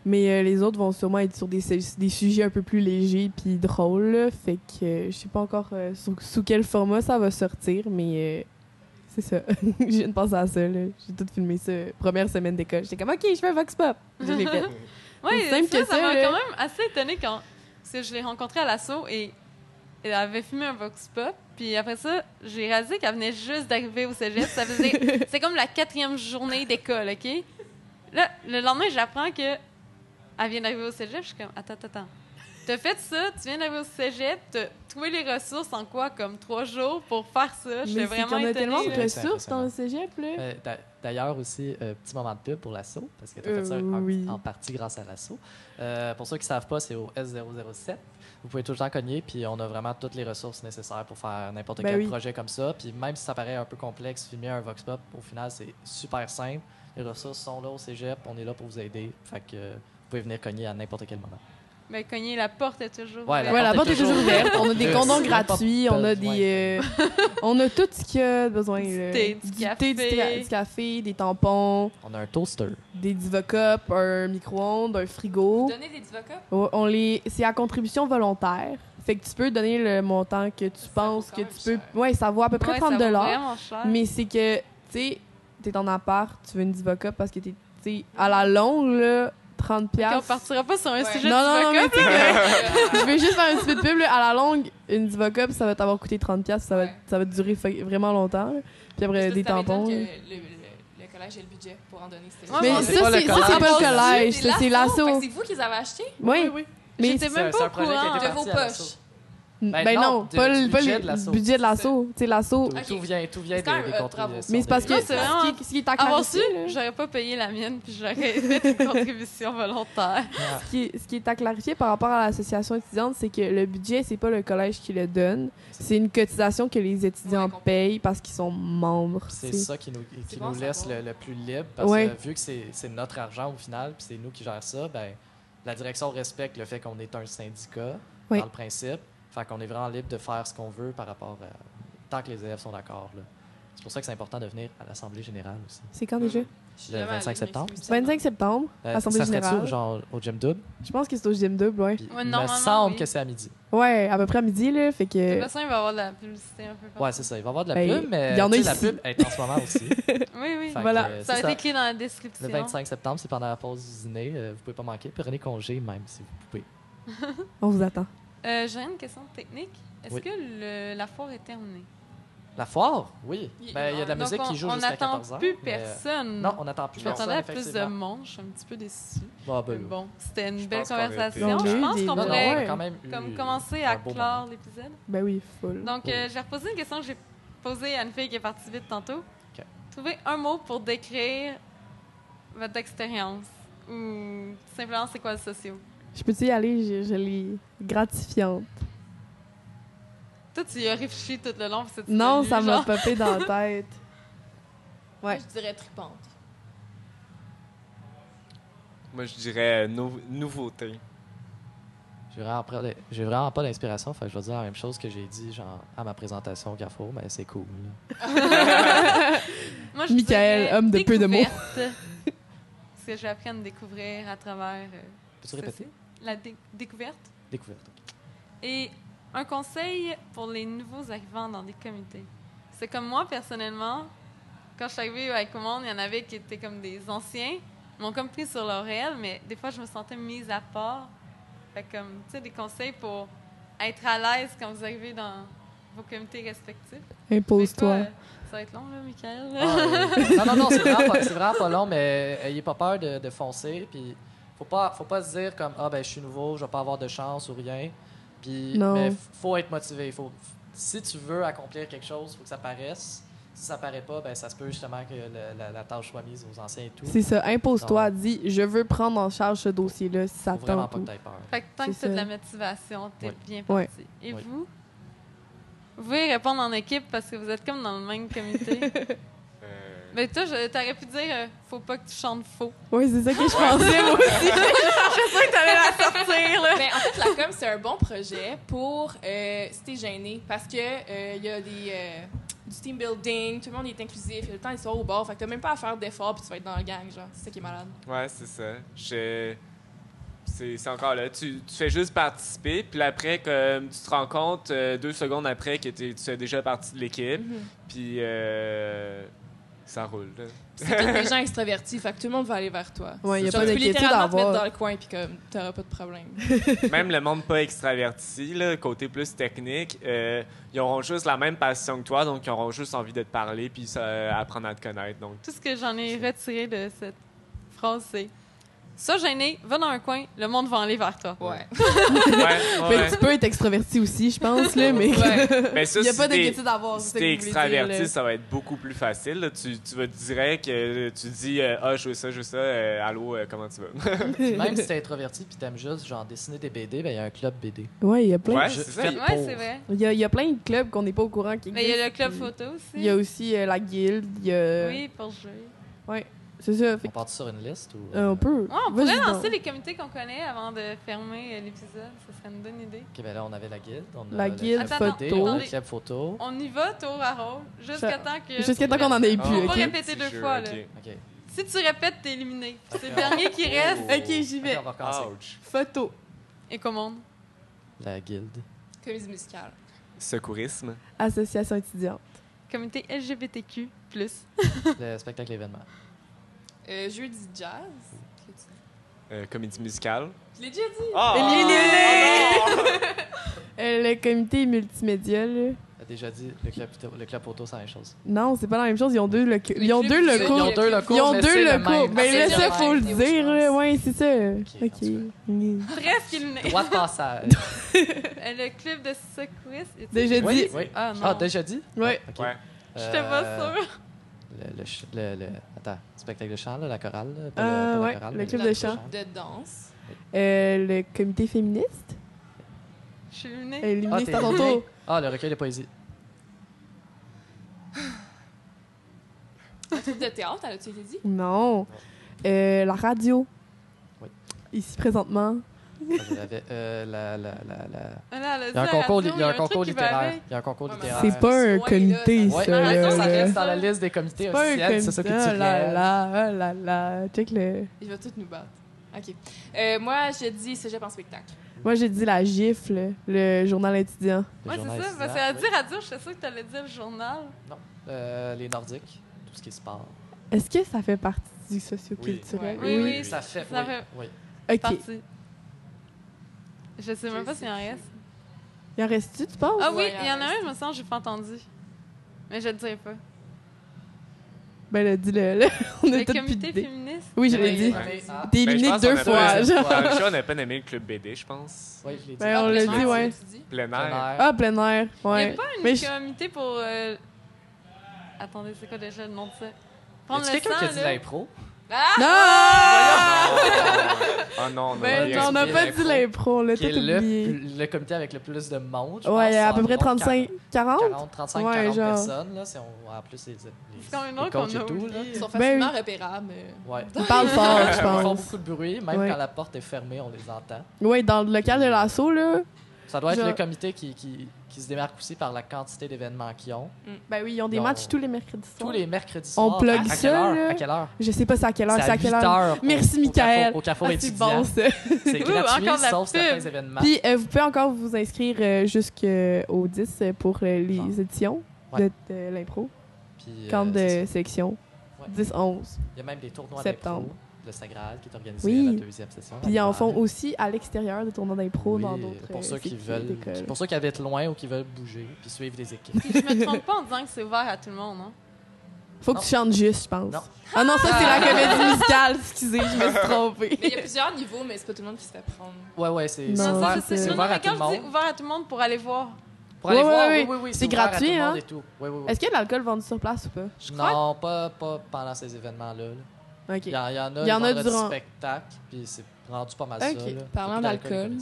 Mais euh, les autres vont sûrement être sur des, su- des sujets un peu plus légers puis drôles, là. Fait que euh, je sais pas encore euh, sous, sous quel format ça va sortir, mais c'est ça. *laughs* je viens de penser à ça. J'ai tout filmé ça. Première semaine d'école. J'étais comme, OK, je fais un Vox Pop. Je l'ai fait. *laughs* Oui, ça, ça m'a quand même assez étonnée quand. Je l'ai rencontrée à l'assaut et elle avait fumé un Vox Pop. Puis après ça, j'ai réalisé qu'elle venait juste d'arriver au cégep. Ça faisait. *laughs* C'est comme la quatrième journée d'école, OK? Là, le lendemain, j'apprends que elle vient d'arriver au cégep. Je suis comme, attends, attends, attends. T'as fait ça, tu viens d'arriver au cégep, t'as trouvé les ressources en quoi, comme trois jours pour faire ça? J'étais vraiment étonnée. tellement de ressources dans le cégep, là. Euh, d'a- D'ailleurs, aussi, euh, petit moment de pub pour l'assaut, parce que tu as Euh, fait ça oui. en partie grâce à l'assaut. Euh, pour ceux qui ne savent pas, c'est au S007. Vous pouvez tout le temps cogner, puis on a vraiment toutes les ressources nécessaires pour faire n'importe Ben quel oui. projet comme ça. Puis même si ça paraît un peu complexe, filmer un Vox Pop, au final, c'est super simple. Les ressources sont là au cégep, on est là pour vous aider. Fait que euh, vous pouvez venir cogner à n'importe quel moment. Mais cogner, la porte est toujours. Ouais, ouverte. Ouais, la porte est toujours ouverte. On a des *laughs* condoms gratuits, on a besoin. des. euh, *laughs* on a tout ce qu'il y a besoin. Du thé, du café. du, thé- du café, des tampons, On a un toaster. des Divocup, un micro-ondes, un frigo. Donner des divocats? Ouais, On les, c'est à contribution volontaire. Fait que tu peux donner le montant que tu penses que tu peux. Ouais, ça vaut à peu près Ouais, 30 ça vaut dollars. vraiment cher. Mais c'est que, tu sais, t'es en appart, tu veux une Divocup parce que t'es, tu sais, à la longue, là, 30 Ok, on partira pas sur un Ouais. sujet Non, non, non, de mais Divocop, là. que- je vais juste faire un petit peu de pub, là. À la longue, une Divocup, ça va t'avoir coûté 30 piastres, ça va, Ouais. ça va durer vraiment longtemps, là. Puis après, des ça tampons. que le, le- le collège le budget pour en donner. Mais ça, c'est pas le collège, c'est l'assaut. C'est vous qui les avez achetés? Oui, mais J'étais C'est- même c'est pas au courant. De vos poches. Ben, Ben non, non, pas le pas budget le de l'assaut. budget de l'assaut. Tu sais, l'assaut. Tout, vient, tout vient des, même, des bravo. contributions. Mais c'est parce que c'est vraiment- ce qui, ce qui est à clarifier, j'aurais pas payé la mienne, puis j'aurais fait une *laughs* contribution volontaire. ce qui est- ce qui est à clarifier par rapport à l'association étudiante, c'est que le budget, c'est pas le collège qui le donne. C'est une cotisation que les étudiants Ouais, payent parce qu'ils sont membres. C'est ça qui nous, qui laisse le, le plus libre. Parce Ouais. que vu que c'est notre argent au final, puis c'est nous qui gérons ça, ben, la direction respecte le fait qu'on est un syndicat, dans le principe. Fait qu'on est vraiment libre de faire ce qu'on veut par rapport à. tant que les élèves sont d'accord. là. C'est pour ça que c'est important de venir à l'Assemblée générale aussi. C'est quand déjà? Le jamais 25 allée, septembre? mais c'est 25 septembre, Euh, Assemblée ça serait-tu, générale. genre au gym double? Je pense que c'est au gym double, ouais. Puis Ouais, il me semble oui. que c'est à midi. Ouais, à peu près à midi, là. Fait De toute que. façon, il va y avoir de la publicité un peu partout. Ouais, c'est ça. Il va y avoir de la Ben, pub, mais il y en a sais, la ici. pub est en ce moment aussi. *laughs* Oui, oui. Fait Voilà. que, euh, Ça a été écrit dans la description. Le 25 septembre, c'est pendant la pause du dîner. euh, vous pouvez pas manquer. Prenez congé même si vous pouvez. On vous attend. Euh, J'ai une question technique. Est-ce Oui. que le- la foire est terminée? La foire, oui. Il- Ben, y a de la musique on- qui joue on jusqu'à n'attend 14 h plus personne. Non, on n'attend plus Je personne. m'attendais à plus de monde. Je suis un petit peu déçue. Bon, ben, bon, c'était une Je belle été- conversation. On Je pense qu'on Non, non, pourrait on quand même eu comme commencer à clore l'épisode. Ben oui, full. Donc, euh, j'ai reposé une question que j'ai posée à une fille qui est partie vite tantôt. Trouvez un mot pour décrire votre expérience. Ou simplement, c'est quoi le socio? Je peux-tu y aller? Je, je l'ai gratifiante. Toi, tu y as réfléchi tout le long. Non, ça m'a popé dans la *laughs* tête. Moi, Ouais. je dirais tripante. Moi, je dirais nou- nouveauté. J'ai vraiment, j'ai vraiment pas d'inspiration, fait que je vais dire la même chose que j'ai dit genre, à ma présentation au Carrefour, mais c'est cool. *laughs* Moi, je Michael, homme de peu de mots. Parce *laughs* que j'ai appris à me découvrir à travers euh, Peux-tu répéter? La dé- découverte. Découverte. ok. Et un conseil pour les nouveaux arrivants dans des comités. C'est comme moi, personnellement, quand je suis arrivée avec le monde, il y en avait qui étaient comme des anciens, ils m'ont comme pris sur leur réel, mais des fois, je me sentais mise à part. Fait comme, tu sais, des conseils pour être à l'aise quand vous arrivez dans vos comités respectifs. Impose-toi. Euh, ça va être long, là, Michael. Ah, *laughs* non, non, non, c'est vraiment, vraiment pas long, mais ayez pas peur de, de foncer. Puis faut pas, faut pas se dire comme ah ben je suis nouveau, je vais pas avoir de chance ou rien. Puis Non. mais faut être motivé. Faut, si tu veux accomplir quelque chose, faut que ça paraisse. Si ça paraît pas, ben ça se peut justement que le- la, la tâche soit mise aux anciens et tout. C'est ça. Impose-toi. Dis, je veux prendre en charge ce dossier-là si ça faut vraiment pas que t'aies peur. Fait que tant que C'est tu de la motivation, t'es Oui. bien parti. Et Oui. vous? Vous pouvez répondre en équipe parce que vous êtes comme dans le même comité. *laughs* Mais toi, je- t'aurais pu dire euh, faut pas que tu chantes faux. Oui, c'est ça que je pensais, moi aussi. *laughs* Je sais que t'allais la sortir, là. Ben, en fait, la com, c'est un bon projet pour euh, si t'es gêné. Parce que euh, il y a des, euh, du team building, tout le monde est inclusif, le temps, ils sont au bord. Fait que t'as même pas à faire d'efforts puis tu vas être dans le gang, genre. C'est ça qui est malade. Ouais, c'est ça. Je... C'est c'est encore là. Tu, tu fais juste participer, puis après, comme tu te rends compte euh, deux secondes après que tu fais déjà partie de l'équipe, Mhm. puis euh, ça roule. C'est tous *laughs* des gens extravertis, fait que tout le monde va aller vers toi. Ouais, il y a pas tu peux littéralement te mettre avoir. dans le coin puis comme t'auras pas de problème. *laughs* Même le monde pas extraverti, là, côté plus technique, euh, ils auront juste la même passion que toi, donc ils auront juste envie de te parler, puis ça, apprendre à te connaître. Donc, Tout ce que j'en ai retiré de cette phrase, c'est ça gêné, va dans un coin, le monde va aller vers toi. Ouais. ouais, *laughs* ouais, Mais ouais. tu peux être extraverti aussi, je pense, là, mais Ouais. *laughs* Mais ça, il n'y a si pas d'inquiétude à avoir. Si t'es dire, extraverti, ça va être beaucoup plus facile. là. Tu, tu vas te dire que tu dis euh, Ah, je veux ça, je veux ça, euh, allô, euh, comment tu vas? *laughs* Même si t'es introverti puis t'aimes juste genre dessiner des BD, ben il y a un club BD. Ouais, il y a plein. Ouais, Je- c'est Ouais, vrai. Il y, a, il y a plein de clubs qu'on n'est pas au courant qui Mais il y a le club photo aussi. Il y a aussi euh, la guilde. Il y a... Oui, pour jouer. C'est ça. Fait On part sur une liste ou euh, on peut. Ouais, on pourrait donc. lancer les comités qu'on connaît avant de fermer euh, l'épisode. Ce serait une bonne idée. Ok, ben là on avait la guilde, on a La le guilde a le club photo. On y va tour à rôle jusqu'à Ça- temps que. Jusqu'à temps qu'on en ait Ah, plus, On va répéter deux fois. Là. ok. Ok. Si tu répètes, t'es éliminé. C'est le dernier qui reste. Oh. Ok, j'y vais. Photo. Et commande. La guilde. Comédie musicale. Secourisme. Association étudiante. Comité LGBTQ. le spectacle événement. Euh, jeudi jazz. Euh, comédie musicale. Je l'ai déjà dit. Ah! Oh! *laughs* Euh, le comité multimédia, là. déjà dit, le club, le auto, c'est la même chose. Non, c'est pas la même chose. Ils ont deux, loca- Le ils ont deux locaux. Ils ont deux locaux, Ils ont mais deux locaux. Ah, là, ça, le faut le dire. je là. Ouais, c'est ça. Ok. Mm. Presque éliminé. *laughs* Droit de passage. *laughs* Euh, le club de secouristes. est-il- Déjà oui, dit. oui. Ah non. Ah, déjà dit? Ouais. ok. Ouais. J'étais pas Euh, sûre. Le, le, ch- le, le- attends, spectacle de chant, là, la chorale. là, pas Euh, le, pas la chorale, le club de chant. De danse. Euh, le comité féministe. Je suis éliminé. Éliminé, Ah, tour. Ah, le recueil de poésie. La troupe de théâtre, été dit? Non. Euh, la radio. Oui. Ici, présentement. Ah, je l'avais. Euh, la, la, la, Il y a un concours, il y a un concours littéraire. Il y a un concours littéraire. C'est pas un comité, ça- Ouais, ça. Reste dans la liste des comités C'est pas un officiels, c'est ça comité. que tu Oh là là, oh là là. Check le. Il va tout nous battre. OK. Euh, moi, je dis cégep en spectacle. Moi, j'ai dit la gifle, le journal étudiant. Le Ouais, c'est ça. Parce qu'elle a oui. dit radio, je suis sûre que tu allais dire le journal. Euh, les Nordiques, tout ce qui est sport. Est-ce que ça fait partie du socioculturel? Oui, oui, oui. Ça fait, Ça oui, fait- oui. Ok. Parti. Je sais même pas s'il en reste. Il en reste-tu, tu penses? Ah oui, Ouais, il y en a un, je me sens, j'ai pas entendu. Mais je le dirai pas. Ben là, dis-le. là. *laughs* On a Le comité féministe? Oui, je l'ai dit. oui, ah. T'es Ben, je éliminé deux a fois. genre. Dans le show, on n'a pas aimé le club BD, je pense. Oui, je l'ai dit. Ben, on l'a plein dit, air, ouais. Plein air. Ah, plein air. Il Ouais. n'y a pas une Mais je- comité pour. euh, Attendez, c'est quoi déjà le nom de ça? Prendre Est-ce le quelqu'un qui a sang, dit l'impro? Non! Oh non, on a Ben, oublié on n'a pas dit l'impro, tout Qui est le, oublié. le comité avec le plus de monde. je Ouais, pense, à peu près environ 35, 40? 40, 35, Ouais, 40 genre. personnes. Là, si on, en plus, les, les, C'est quand même les drôle coachs qu'on a et tout. Là. oublié. Ils sont Ben facilement repérables. euh. Ouais. Ils parlent fort, je Ils font pense. beaucoup de bruit. Même Ouais. quand la porte est fermée, on les entend. Oui, dans le local de l'assaut, là. Ça doit être le comité qui, qui, qui se démarque aussi par la quantité d'événements qu'ils ont. Ben oui, ils ont des matchs tous les mercredis Tous soirs. les mercredis On soirs. plug à, à ça, quelle heure? À quelle heure? Je sais pas c'est à quelle heure, c'est à quelle 8 heure. Merci, au Michael. Au Carrefour Ah, c'est bon, ça. C'est *laughs* gratuit, sauf certains événements. Puis, euh, vous pouvez encore vous inscrire euh, jusqu'au 10 euh, pour euh, les Genre. éditions Ouais. de, l'impro. Camp c'est de. Ouais. 10-11. Il y a même des tournois Septembre. Le Sagral, qui est organisé Oui. à la deuxième session. Puis, ils en font aussi à l'extérieur des tournois d'impro Oui, dans d'autres pour euh, ceux qui veulent, d'écoles. pour ceux qui habitent loin ou qui veulent bouger puis suivre des équipes. Puis je me trompe pas en disant que c'est ouvert à tout le monde, hein? Faut que Non. tu chantes juste, je pense. Non. Ah non, ça, c'est la comédie musicale. Excusez, je me suis trompée. Mais il y a plusieurs niveaux, mais c'est pas tout le monde qui se fait prendre. Ouais, ouais, c'est Non, Non, ouvert, c'est- c'est- c'est non, ouvert mais à tout le quand je dis monde. ouvert à tout le monde pour aller voir. Pour aller voir, oui, oui. oui, oui. C'est gratuit, hein? et tout. Oui, oui, oui. Est-ce qu'il y a de l'alcool vendu sur place ou pas? Non, pas, pas pendant ces événements-là. là. Il y, en, il y en a, Il y en a durant- spectacles, puis c'est rendu pas mal Ok. ça. Là. Parlant d'alcool.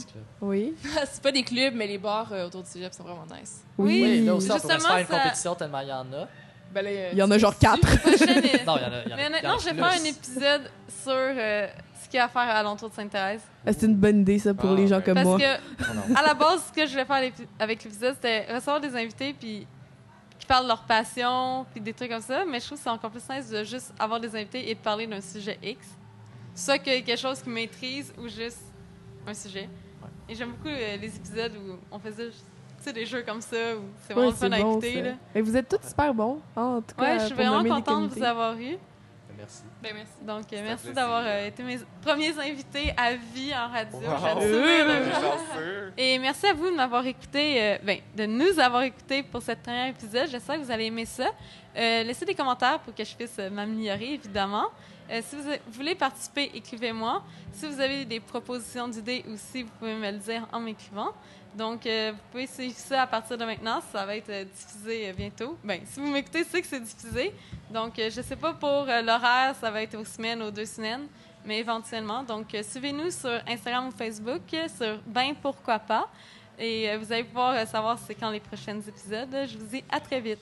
Oui. *laughs* c'est pas des clubs, mais les bars euh, autour du cégep sont vraiment nice. Oui. Oui, là aussi, on pourrait se Justement, faire une ça- compétition tellement il y en a. Ben là, Il y en a genre quatre. Est- *laughs* Non, il y en a. il y en a- Mais je vais faire un épisode sur euh, ce qu'il y a à faire à l'entour de Sainte-Thérèse. Ah, C'est une bonne idée, ça, pour Ah, les gens ouais. comme Parce moi. que, Oh à la base, ce que je voulais faire avec l'épisode, c'était recevoir des invités puis parlent de leur passion puis des trucs comme ça. Mais je trouve que c'est encore plus nice de juste avoir des invités et de parler d'un sujet X. Soit que quelque chose qu'ils maîtrisent ou juste un sujet. Et j'aime beaucoup euh, les épisodes où on faisait tu sais, des jeux comme ça, où c'est vraiment Ouais, le fun à bon, écouter. là. Et vous êtes tous super bons, hein, en tout cas. Ouais, je suis vraiment contente de vous avoir eu. Merci. Ben merci. Donc, euh, merci d'avoir euh, été mes premiers invités à vie en radio. Wow. Et merci à vous de m'avoir écouté, euh, ben, de nous avoir écoutés pour ce premier épisode. J'espère que vous allez aimer ça. Euh, laissez des commentaires pour que je puisse euh, m'améliorer, évidemment. Euh, si vous a- voulez participer, écrivez-moi. Si vous avez des propositions d'idées aussi, vous pouvez me le dire en m'écrivant. Donc, euh, vous pouvez suivre ça à partir de maintenant. Ça va être euh, diffusé euh, bientôt. Ben, si vous m'écoutez, c'est que c'est diffusé. Donc, je ne sais pas pour l'horaire, ça va être aux semaines, aux deux semaines, mais éventuellement. Donc, suivez-nous sur Instagram ou Facebook, sur Ben Pourquoi Pas. Et vous allez pouvoir savoir c'est quand les prochains épisodes. Je vous dis à très vite.